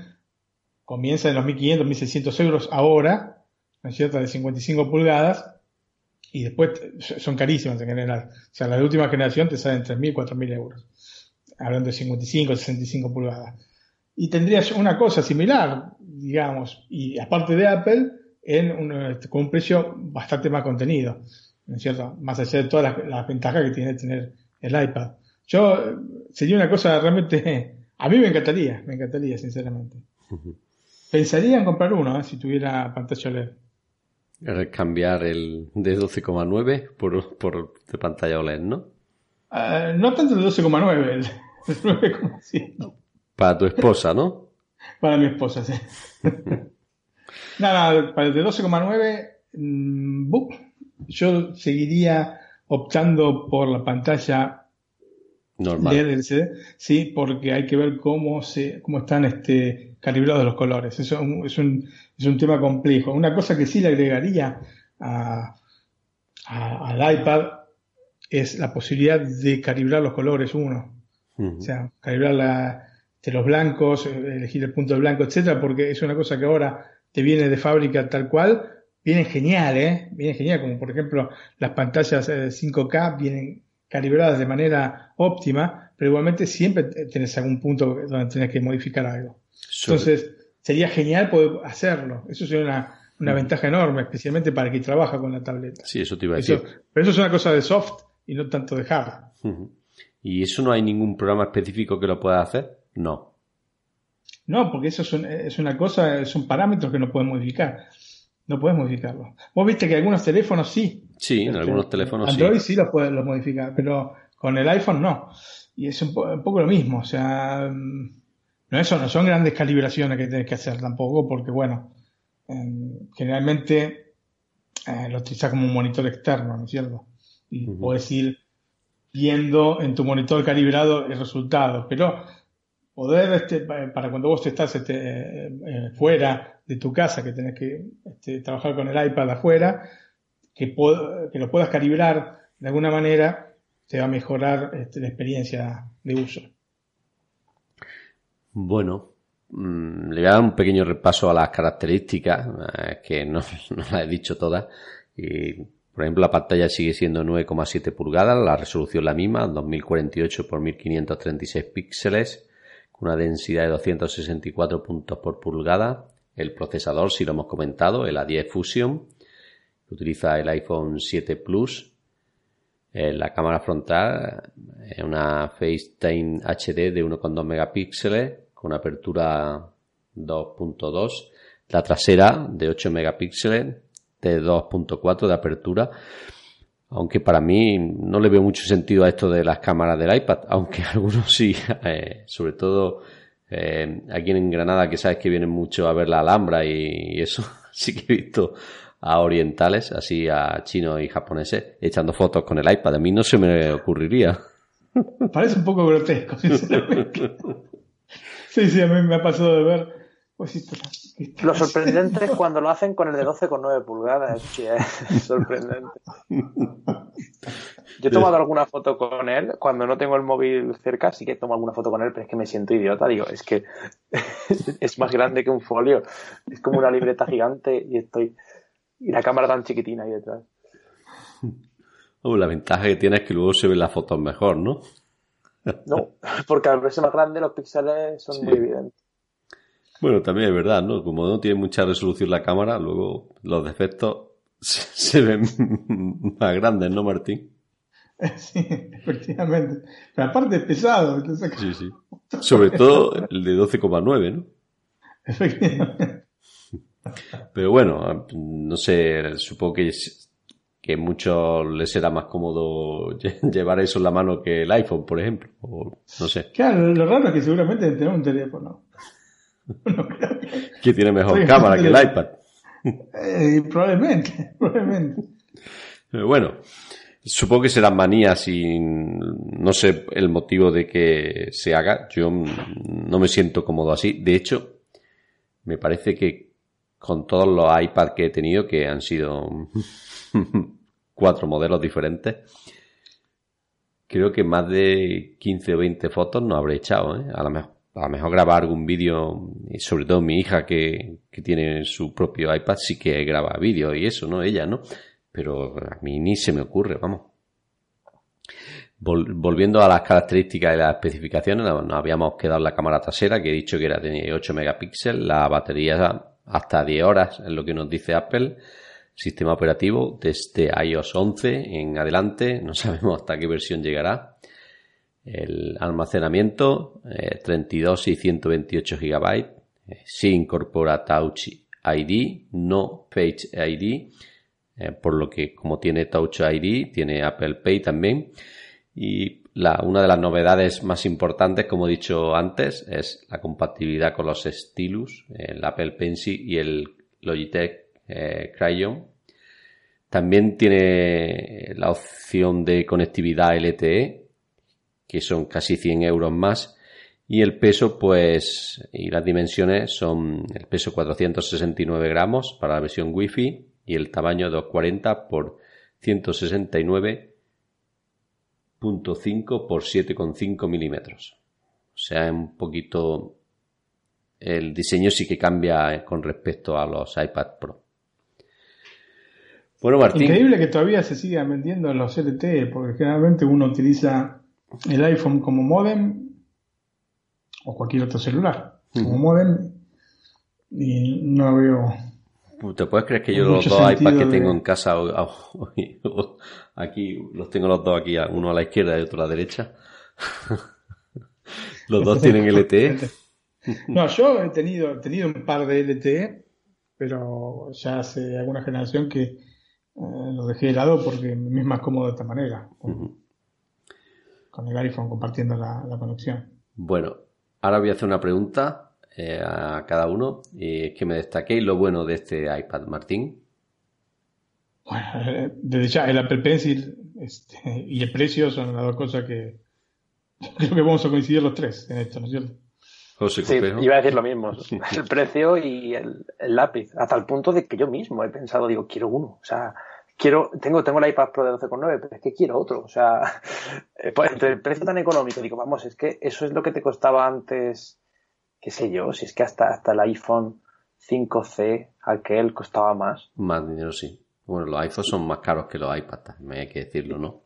comienzan en los 1500, 1600 euros ahora, ¿no es cierto? De 55 pulgadas, y después son carísimas en general. O sea, las de última generación te salen 3.000, 4.000 euros. Hablando de 55, 65 pulgadas. Y tendrías una cosa similar, digamos, y aparte de Apple, en un, este, con un precio bastante más contenido, ¿no es cierto? Más allá de todas las, ventajas que tiene tener el iPad. Yo, sería una cosa realmente, a mí me encantaría, me encantaría, sinceramente. Pensaría en comprar uno, ¿eh? si tuviera pantalla OLED. Cambiar el de 12,9 por, por de pantalla OLED, ¿no? Uh, no tanto el de 12,9, el, el 9,7. Para tu esposa, ¿no? Para mi esposa, sí. Nada, para el de 12,9, mm, yo seguiría optando por la pantalla Normal. LCD, sí, porque hay que ver cómo se, cómo están este, calibrados los colores. Eso es un, es un tema complejo. Una cosa que sí le agregaría a, al iPad es la posibilidad de calibrar los colores uno. O sea, calibrar la, de los blancos, elegir el punto de blanco, etcétera, porque es una cosa que ahora te viene de fábrica tal cual, viene genial, ¿eh? Viene genial, como por ejemplo las pantallas 5K eh, vienen calibradas de manera óptima, pero igualmente siempre tenés algún punto donde tenés que modificar algo. Entonces, sería genial poder hacerlo. Eso sería una, una mm. ventaja enorme, especialmente para quien trabaja con la tableta. Sí, eso te iba a decir. pero eso es una cosa de soft y no tanto de hard. ¿Y eso no hay ningún programa específico que lo pueda hacer? No. No, porque eso es, una cosa, son parámetros que no puedes modificar. No puedes modificarlo. Vos viste que algunos teléfonos sí. Sí, en este, algunos teléfonos Android sí. los puedes modificar, pero con el iPhone no. Y es un, poco lo mismo. O sea, mm, no, eso no son grandes calibraciones que tienes que hacer tampoco, porque bueno, em, generalmente eh, lo utilizas como un monitor externo, ¿no es cierto? Y puedes ir viendo en tu monitor calibrado el resultado. Pero poder, este, para cuando vos estás este, eh, fuera de tu casa, que tenés que este, trabajar con el iPad afuera, que, que lo puedas calibrar de alguna manera, te va a mejorar este, la experiencia de uso. Bueno, mm, le voy a dar un pequeño repaso a las características, eh, que no, no, las he dicho todas. Y, por ejemplo, la pantalla sigue siendo 9,7 pulgadas, la resolución la misma, 2048 x 1536 píxeles con una densidad de 264 puntos por pulgada. El procesador, si lo hemos comentado, el A10 Fusion, utiliza el iPhone 7 Plus. Eh, la cámara frontal es una FaceTime HD de 1,2 megapíxeles con apertura 2.2. La trasera de 8 megapíxeles de 2.4 de apertura. Aunque para mí no le veo mucho sentido a esto de las cámaras del iPad, aunque algunos sí, eh, sobre todo eh, aquí en Granada que sabes que vienen mucho a ver la Alhambra y eso, sí que he visto a orientales, así a chinos y japoneses, echando fotos con el iPad. A mí no se me ocurriría. Parece un poco grotesco, sinceramente. Sí, sí, a mí me ha pasado de ver. Pues, lo sorprendente es cuando lo hacen con el de 12,9 pulgadas. Sí, es sorprendente. Yo he tomado alguna foto con él. Cuando no tengo el móvil cerca, sí que tomo alguna foto con él, pero es que me siento idiota. Digo, es que es más grande que un folio. Es como una libreta gigante y estoy y la cámara tan chiquitina ahí detrás. la ventaja que tiene es que luego se ven las fotos mejor, ¿no? No, porque al verse más grande los píxeles son muy evidentes. Bueno, también es verdad, ¿no? Como no tiene mucha resolución la cámara, luego los defectos se, ven más grandes, ¿no, Martín? Sí, efectivamente. Pero aparte es pesado. Sí, sí. Sobre todo el de 12,9, ¿no? Efectivamente. Pero bueno, no sé, supongo que, que mucho les será más cómodo llevar eso en la mano que el iPhone, por ejemplo. O, no sé. Claro, lo raro es que seguramente tener un teléfono. Que tiene mejor cámara que el iPad. Eh, probablemente, probablemente. Pero bueno, supongo que serán manías y no sé el motivo de que se haga. Yo no me siento cómodo así. De hecho, me parece que con todos los iPads que he tenido, que han sido cuatro modelos diferentes, creo que más de 15 o 20 fotos no habré echado. ¿eh? A, lo mejor, a lo mejor grabar algún vídeo, sobre todo mi hija que, que tiene su propio iPad, sí que graba vídeos y eso, ¿no? Ella, ¿no? Pero a mí ni se me ocurre, vamos. volviendo a las características y las especificaciones, nos habíamos quedado en la cámara trasera, que he dicho que era de 8 megapíxeles, la batería hasta 10 horas es lo que nos dice Apple. Sistema operativo desde iOS 11 en adelante, no sabemos hasta qué versión llegará. El almacenamiento, 32 eh, y 128 GB. Eh, sí incorpora Touch ID, no Page ID, eh, por lo que como tiene Touch ID, tiene Apple Pay también. Y una de las novedades más importantes, como he dicho antes, es la compatibilidad con los stylus, el Apple Pencil y el Logitech eh, Crayon. También tiene la opción de conectividad LTE, que son casi 100 euros más. Y el peso, pues, y las dimensiones son el peso 469 gramos para la versión Wi-Fi y el tamaño 240 por 169 .5 por 7,5 milímetros. O sea, un poquito el diseño sí que cambia con respecto a los iPad Pro. Bueno, Martín. Increíble que todavía se sigan vendiendo los LTE, porque generalmente uno utiliza el iPhone como modem o cualquier otro celular como modem y no veo ¿Te puedes creer que yo los dos iPads que tengo en casa aquí los tengo los dos aquí, uno a la izquierda y otro a la derecha? los dos tienen LTE. No, yo he tenido, tenido un par de LTE, pero ya hace alguna generación que eh, lo dejé de lado porque me es más cómodo de esta manera. Con, el iPhone compartiendo la, la conexión. Bueno, ahora voy a hacer una pregunta eh, a cada uno y que me destaquéis lo bueno de este iPad, Martín. Bueno, eh, desde ya, el Apple Pencil este, y el precio son las dos cosas que creo que vamos a coincidir los tres en esto, ¿no es cierto? José sí, iba a decir lo mismo, el precio y el, lápiz, hasta el punto de que yo mismo he pensado, digo, quiero uno, o sea, quiero, tengo, tengo el iPad Pro de 12,9, pero es que quiero otro, o sea, pues, entre el precio tan económico, digo, vamos, es que eso es lo que te costaba antes qué sé yo, si es que hasta, hasta el iPhone 5C, aquel costaba más. Más dinero, sí. Bueno, los iPhones son más caros que los iPads, me hay que decirlo, ¿no?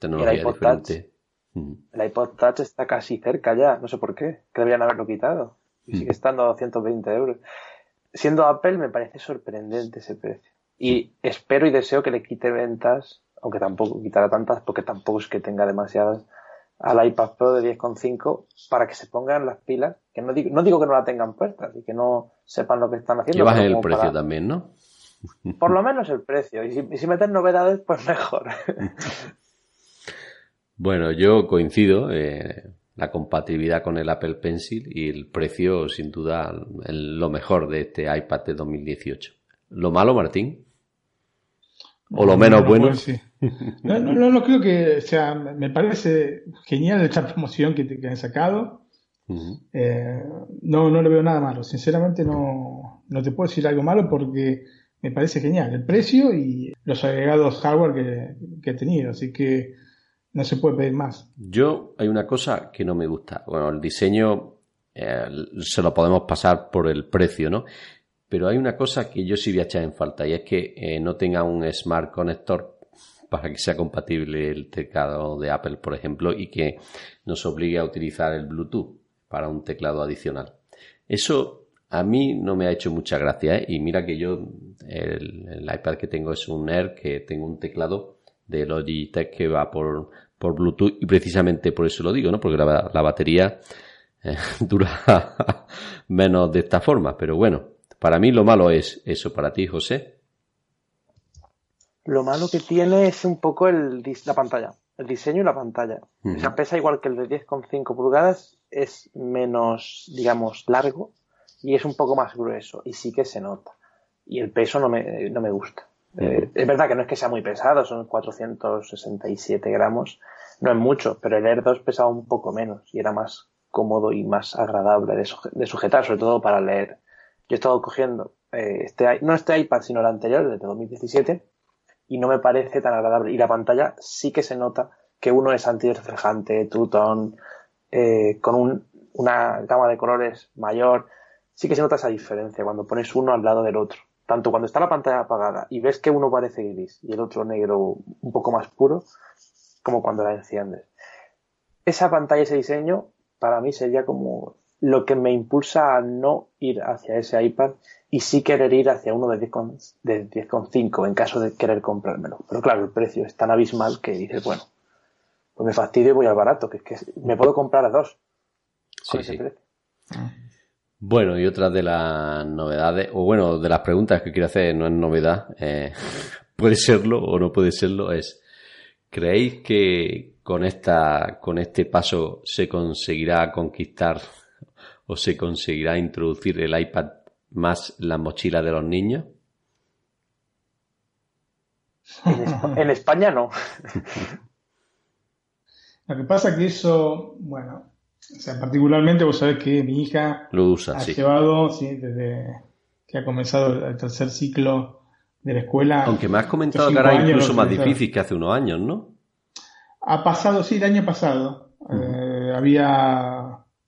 el iPod diferente. Touch, El iPod Touch está casi cerca ya, no sé por qué, que deberían haberlo quitado. Y sigue estando a 220 euros. Siendo Apple me parece sorprendente ese precio. Y espero y deseo que le quite ventas aunque tampoco quitará tantas, porque tampoco es que tenga demasiadas, al iPad Pro de 10,5 para que se pongan las pilas, que no digo, no digo que no la tengan puestas y que no sepan lo que están haciendo. Bajen el precio también, ¿no? Por lo menos el precio. Y si, y si novedades, pues mejor. bueno, yo coincido. Eh, la compatibilidad con el Apple Pencil y el precio, sin duda, lo mejor de este iPad de 2018. ¿Lo malo, Martín? ¿O lo menos bueno? No, no, no, creo que, o sea, me parece genial esta promoción que, que han sacado. eh, no, no le veo nada malo. Sinceramente no, no te puedo decir algo malo porque me parece genial el precio y los agregados hardware que, que he tenido. Así que no se puede pedir más. Yo hay una cosa que no me gusta. Bueno, el diseño eh, se lo podemos pasar por el precio, ¿no? Pero hay una cosa que yo sí voy a echar en falta y es que eh, no tenga un Smart Connector para que sea compatible el teclado de Apple, por ejemplo, y que nos obligue a utilizar el Bluetooth para un teclado adicional. Eso a mí no me ha hecho mucha gracia, ¿eh? Y mira que yo, el, iPad que tengo es un Air, que tengo un teclado de Logitech que va por, por Bluetooth y precisamente por eso lo digo, ¿no? Porque la, la batería eh, dura menos de esta forma, pero bueno, para mí lo malo es eso, para ti, José. Lo malo que tiene es un poco el, la pantalla, el diseño y la pantalla. Uh -huh. O sea, pesa igual que el de 10,5 pulgadas, es menos, digamos, largo y es un poco más grueso y sí que se nota. Y el peso no me, no me gusta. Eh, es verdad que no es que sea muy pesado, son 467 gramos, no es mucho, pero el Air 2 pesaba un poco menos y era más cómodo y más agradable de, suje de sujetar, sobre todo para leer. Yo he estado cogiendo eh, este, no este iPad, sino el anterior, desde 2017, y no me parece tan agradable. Y la pantalla sí que se nota que uno es antirreflejante, Two-Tone, eh, con un, una gama de colores mayor. Sí que se nota esa diferencia cuando pones uno al lado del otro tanto cuando está la pantalla apagada y ves que uno parece gris y el otro negro un poco más puro, como cuando la enciendes. Esa pantalla, ese diseño, para mí sería como lo que me impulsa a no ir hacia ese iPad y sí querer ir hacia uno de 10,5 en caso de querer comprármelo. Pero claro, el precio es tan abismal que dices, bueno, pues me fastidio y voy al barato, que es que me puedo comprar a dos con sí, ese sí. Bueno, y otra de las novedades, o bueno, de las preguntas que quiero hacer, no es novedad, eh, puede serlo o no puede serlo, es, ¿creéis que con esta, con este paso se conseguirá conquistar o se conseguirá introducir el iPad más la mochila de los niños? En, Esp en España no. Lo que pasa que eso, bueno, o sea, particularmente vos sabés que mi hija lo usa, ha sí. llevado, sí, desde que ha comenzado el tercer ciclo de la escuela. Aunque me has comentado que ahora incluso más difícil que hace unos años, ¿no? Ha pasado, sí, el año pasado. Uh -huh. eh, había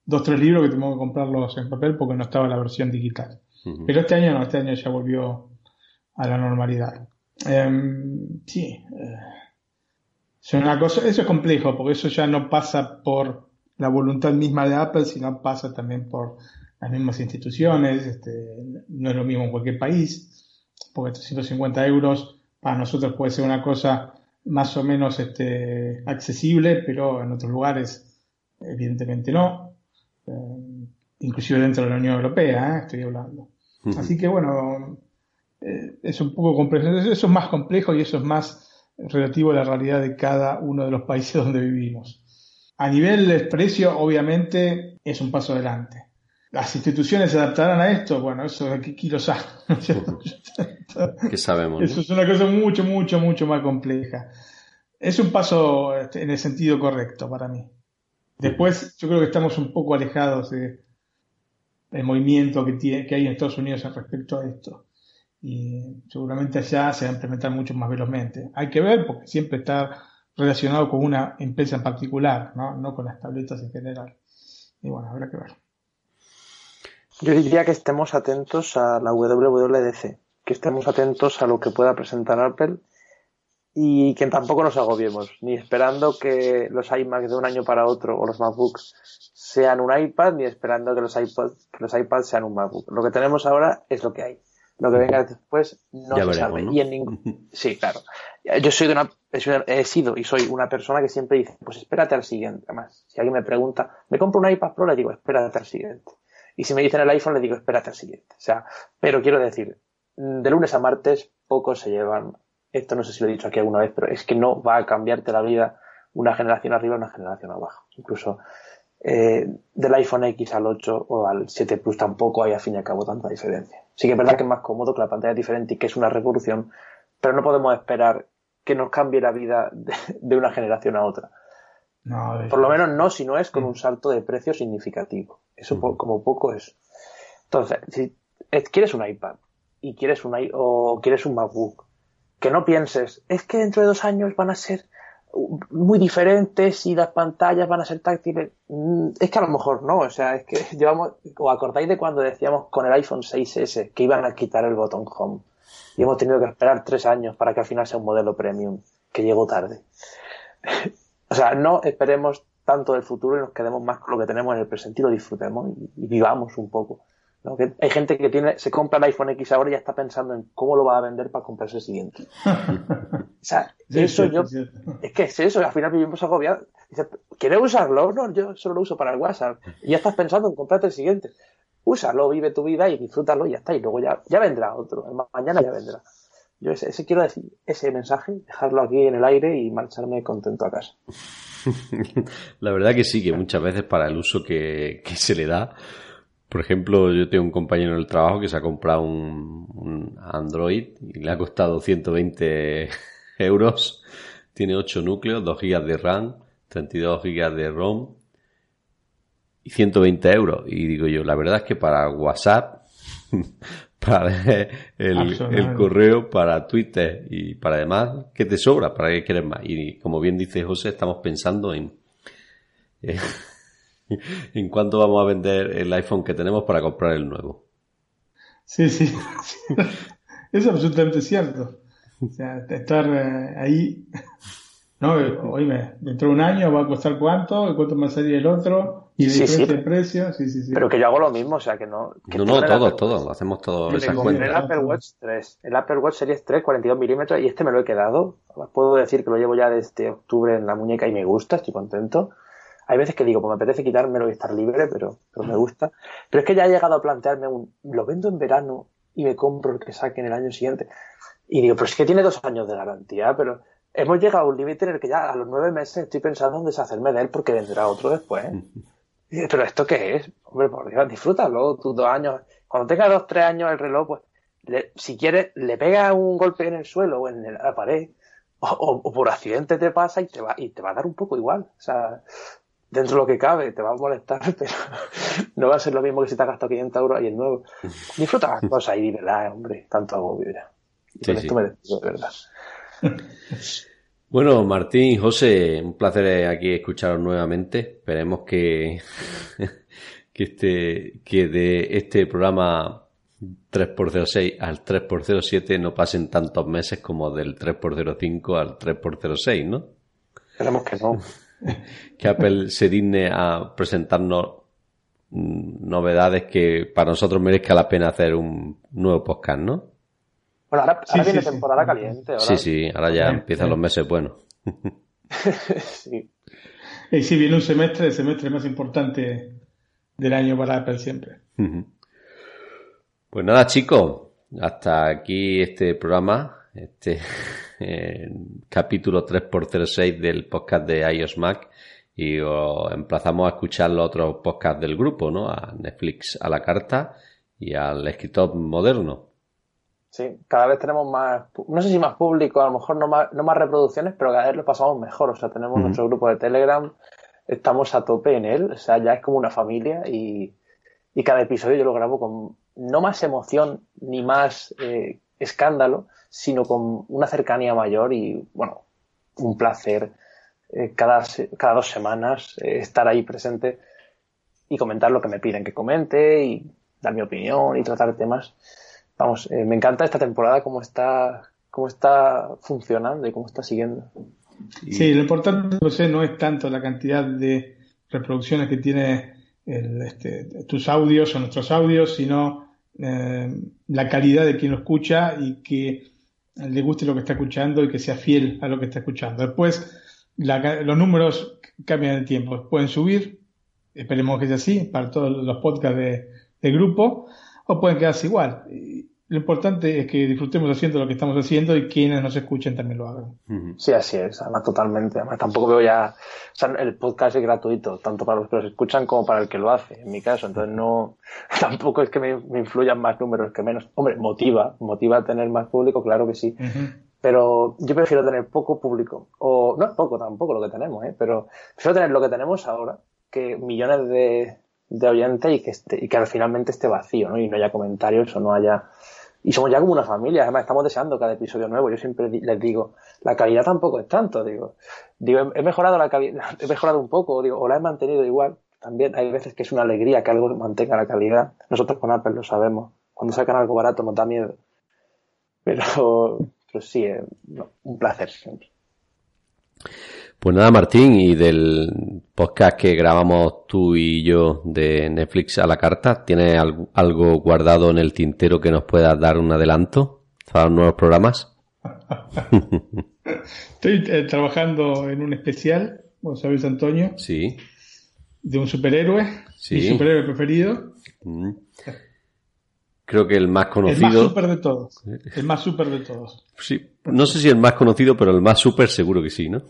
dos, tres libros que tuvimos que comprarlos en papel porque no estaba la versión digital. Uh -huh. Pero este año no, este año ya volvió a la normalidad. Eh, sí. Eh, es una cosa, eso es complejo porque eso ya no pasa por la voluntad misma de Apple, sino pasa también por las mismas instituciones, este, no es lo mismo en cualquier país, porque 350 euros para nosotros puede ser una cosa más o menos este, accesible, pero en otros lugares evidentemente no, inclusive dentro de la Unión Europea, ¿eh? estoy hablando. Uh -huh. Así que bueno, eh, es un poco complejo, eso es más complejo y eso es más relativo a la realidad de cada uno de los países donde vivimos. A nivel de precio, obviamente, es un paso adelante. ¿Las instituciones se adaptarán a esto? Bueno, eso de que lo sabe. ¿Qué sabemos? Eso ¿no? es una cosa mucho, mucho, mucho más compleja. Es un paso este, en el sentido correcto para mí. Después, yo creo que estamos un poco alejados de, del movimiento que, tiene, que hay en Estados Unidos respecto a esto. Y seguramente allá se va a implementar mucho más velozmente. Hay que ver, porque siempre está relacionado con una empresa en particular, ¿no? no con las tabletas en general. Y bueno, habrá que ver. Yo diría que estemos atentos a la WWDC, que estemos atentos a lo que pueda presentar Apple y que tampoco nos agobiemos, ni esperando que los iMacs de un año para otro o los MacBooks sean un iPad, ni esperando que los iPods, que los iPads sean un MacBook. Lo que tenemos ahora es lo que hay. lo que venga después no se sabe. Y en ningún... Sí, claro. Yo soy de una, he sido y soy una persona que siempre dice, pues espérate al siguiente. Además, si alguien me pregunta, ¿me compro un iPad Pro? Le digo, espérate al siguiente. Y si me dicen el iPhone, le digo, espérate al siguiente. O sea, pero quiero decir, de lunes a martes, pocos se llevan. Esto no sé si lo he dicho aquí alguna vez, pero es que no va a cambiarte la vida una generación arriba, una generación abajo. Incluso eh, del iPhone X al 8 o al 7 Plus tampoco hay, al fin y al cabo, tanta diferencia. Sí que es verdad que es más cómodo, que la pantalla es diferente y que es una revolución, pero no podemos esperar que nos cambie la vida de, una generación a otra. Por lo menos no si no es con un salto de precio significativo. Eso como poco es. Entonces, si quieres un iPad y quieres un o quieres un MacBook, que no pienses, es que dentro de dos años van a ser muy diferentes y las pantallas van a ser táctiles. Mm, es que a lo mejor no, o sea, es que llevamos, o acordáis de cuando decíamos con el iPhone 6S que iban a quitar el botón home y hemos tenido que esperar tres años para que al final sea un modelo premium que llegó tarde. o sea, no esperemos tanto del futuro y nos quedemos más con lo que tenemos en el presente y lo disfrutemos y vivamos un poco hay gente que tiene, se compra el iPhone X ahora y ya está pensando en cómo lo va a vender para comprarse el siguiente. o sea, eso yo, es que es eso, al final vivimos agobiados. Dice, ¿quieres usarlo? No, yo solo lo uso para el WhatsApp. Y ya estás pensando en comprarte el siguiente. Úsalo, vive tu vida y disfrútalo y ya está. Y luego ya, ya vendrá otro. Mañana ya vendrá. Yo ese, quiero decir, ese mensaje, dejarlo aquí en el aire y marcharme contento a casa. La verdad que sí, que muchas veces para el uso que, que se le da, por ejemplo, yo tengo un compañero en el trabajo que se ha comprado un, Android y le ha costado 120 euros. Tiene 8 núcleos, 2 GB de RAM, 32 GB de ROM y 120 euros. Y digo yo, la verdad es que para WhatsApp, para el, correo, para Twitter y para demás, ¿qué te sobra? ¿Para qué quieres más? Y como bien dice José, estamos pensando en... Eh, en cuánto vamos a vender el iPhone que tenemos para comprar el nuevo. Sí, sí. es absolutamente cierto. O sea, estar eh, ahí. No, oíme, dentro de un año va a costar cuánto, cuánto más sería el otro, y de sí, precio. Sí, sí, sí. Pero que yo hago lo mismo, o sea, que no. no, no, todo, todo, hacemos todo. Me compré el Apple Watch 3, el Apple Watch Series 3, 42 milímetros, y este me lo he quedado. Puedo decir que lo llevo ya desde octubre en la muñeca y me gusta, estoy contento. Hay veces que digo, pues me apetece quitármelo y estar libre, pero, pero me gusta. Pero es que ya he llegado a plantearme un, lo vendo en verano y me compro el que saque en el año siguiente. Y digo, pero es que tiene dos años de garantía, pero hemos llegado a un límite en el que ya a los nueve meses estoy pensando en deshacerme de él porque vendrá otro después. pero ¿esto qué es? Hombre, por Dios, disfrútalo, tus dos años. Cuando tengas dos, tres años el reloj, pues, si quieres, le pega un golpe en el suelo o en la pared, o, o, por accidente te pasa y te va, y te va a dar un poco igual. O sea, dentro de lo que cabe, te va a molestar, pero no va a ser lo mismo que si te has gastado 500 euros y el nuevo. Disfruta las cosas y verdad, hombre, tanto agobio ya. Y esto me despido, de verdad. Bueno, Martín, José, un placer aquí escucharos nuevamente. Esperemos que, que, este, que de este programa 3x06 al 3x07 no pasen tantos meses como del 3x05 al 3x06, ¿no? Esperemos que no. que Apple se digne a presentarnos novedades que para nosotros merezca la pena hacer un nuevo podcast, ¿no? Bueno, ahora, viene temporada caliente. Sí, sí, ahora ya empiezan los meses buenos. sí. Y sí, viene un semestre, el semestre más importante del año para Apple siempre. Pues nada, chicos, hasta aquí este programa, este capítulo 3x06 del podcast de iOS Mac y os emplazamos a escuchar los otros podcasts del grupo, ¿no? A Netflix a la carta y al escritor moderno. Sí, cada vez tenemos más, no sé si más público, a lo mejor no más, no más reproducciones, pero cada vez lo pasamos mejor. O sea, tenemos nuestro grupo de Telegram, estamos a tope en él, o sea, ya es como una familia y, y cada episodio yo lo grabo con no más emoción ni más eh, escándalo, sino con una cercanía mayor y, bueno, un placer eh, cada, cada dos semanas eh, estar ahí presente y comentar lo que me piden que comente y dar mi opinión y tratar temas. Vamos, eh, me encanta esta temporada, cómo está, cómo está funcionando y cómo está siguiendo. Sí, lo importante, José, no es tanto la cantidad de reproducciones que tiene este, tus audios o nuestros audios, sino eh, la calidad de quien lo escucha y que le guste lo que está escuchando y que sea fiel a lo que está escuchando. Después, los números cambian el tiempo. Pueden subir, esperemos que sea así, para todos los podcasts de, de grupo, o pueden quedarse igual lo importante es que disfrutemos haciendo lo que estamos haciendo y quienes nos escuchen también lo hagan. Sí, así es, además totalmente. Además tampoco veo ya, o sea, el podcast es gratuito, tanto para los que lo escuchan como para el que lo hace, en mi caso. Entonces no, tampoco es que me, influyan más números que menos. Hombre, motiva, motiva a tener más público, claro que sí. Pero yo prefiero tener poco público, o no es poco tampoco lo que tenemos, ¿eh? pero prefiero tener lo que tenemos ahora que millones de, de oyentes y que, esté, y finalmente esté vacío, ¿no? Y no haya comentarios o no haya y somos ya como una familia, además estamos deseando cada episodio nuevo. Yo siempre les digo, la calidad tampoco es tanto, digo. Digo, he mejorado la calidad, he mejorado un poco, digo, o la he mantenido igual. También hay veces que es una alegría que algo mantenga la calidad. Nosotros con Apple lo sabemos. Cuando sacan algo barato nos da miedo. Pero, pero sí, eh, un placer siempre. Pues nada, Martín, y del podcast que grabamos tú y yo de Netflix a la carta, ¿tienes algo guardado en el tintero que nos pueda dar un adelanto para los nuevos programas? Estoy eh, trabajando en un especial, vos sabés, Antonio. Sí. De un superhéroe. Sí. Mi superhéroe preferido. Mm. Creo que el más conocido. El más super de todos. El más super de todos. Sí. No sé si el más conocido, pero el más super seguro que sí, ¿no?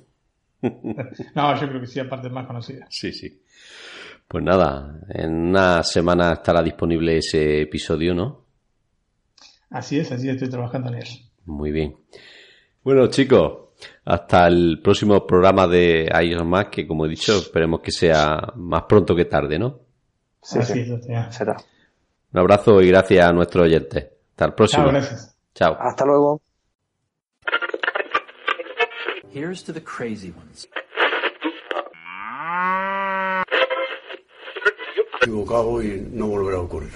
no, yo creo que sí, aparte más conocida. Sí, sí. Pues nada, en una semana estará disponible ese episodio, ¿no? Así es, así estoy trabajando en él. Muy bien. Bueno, chicos, hasta el próximo programa de iOS Más, que como he dicho, esperemos que sea más pronto que tarde, ¿no? Sí, sí, será. Un abrazo y gracias a nuestros oyentes. Hasta el próximo. Chao, gracias. Chao. Hasta luego. Here's to the crazy ones. No volverá a ocurrir.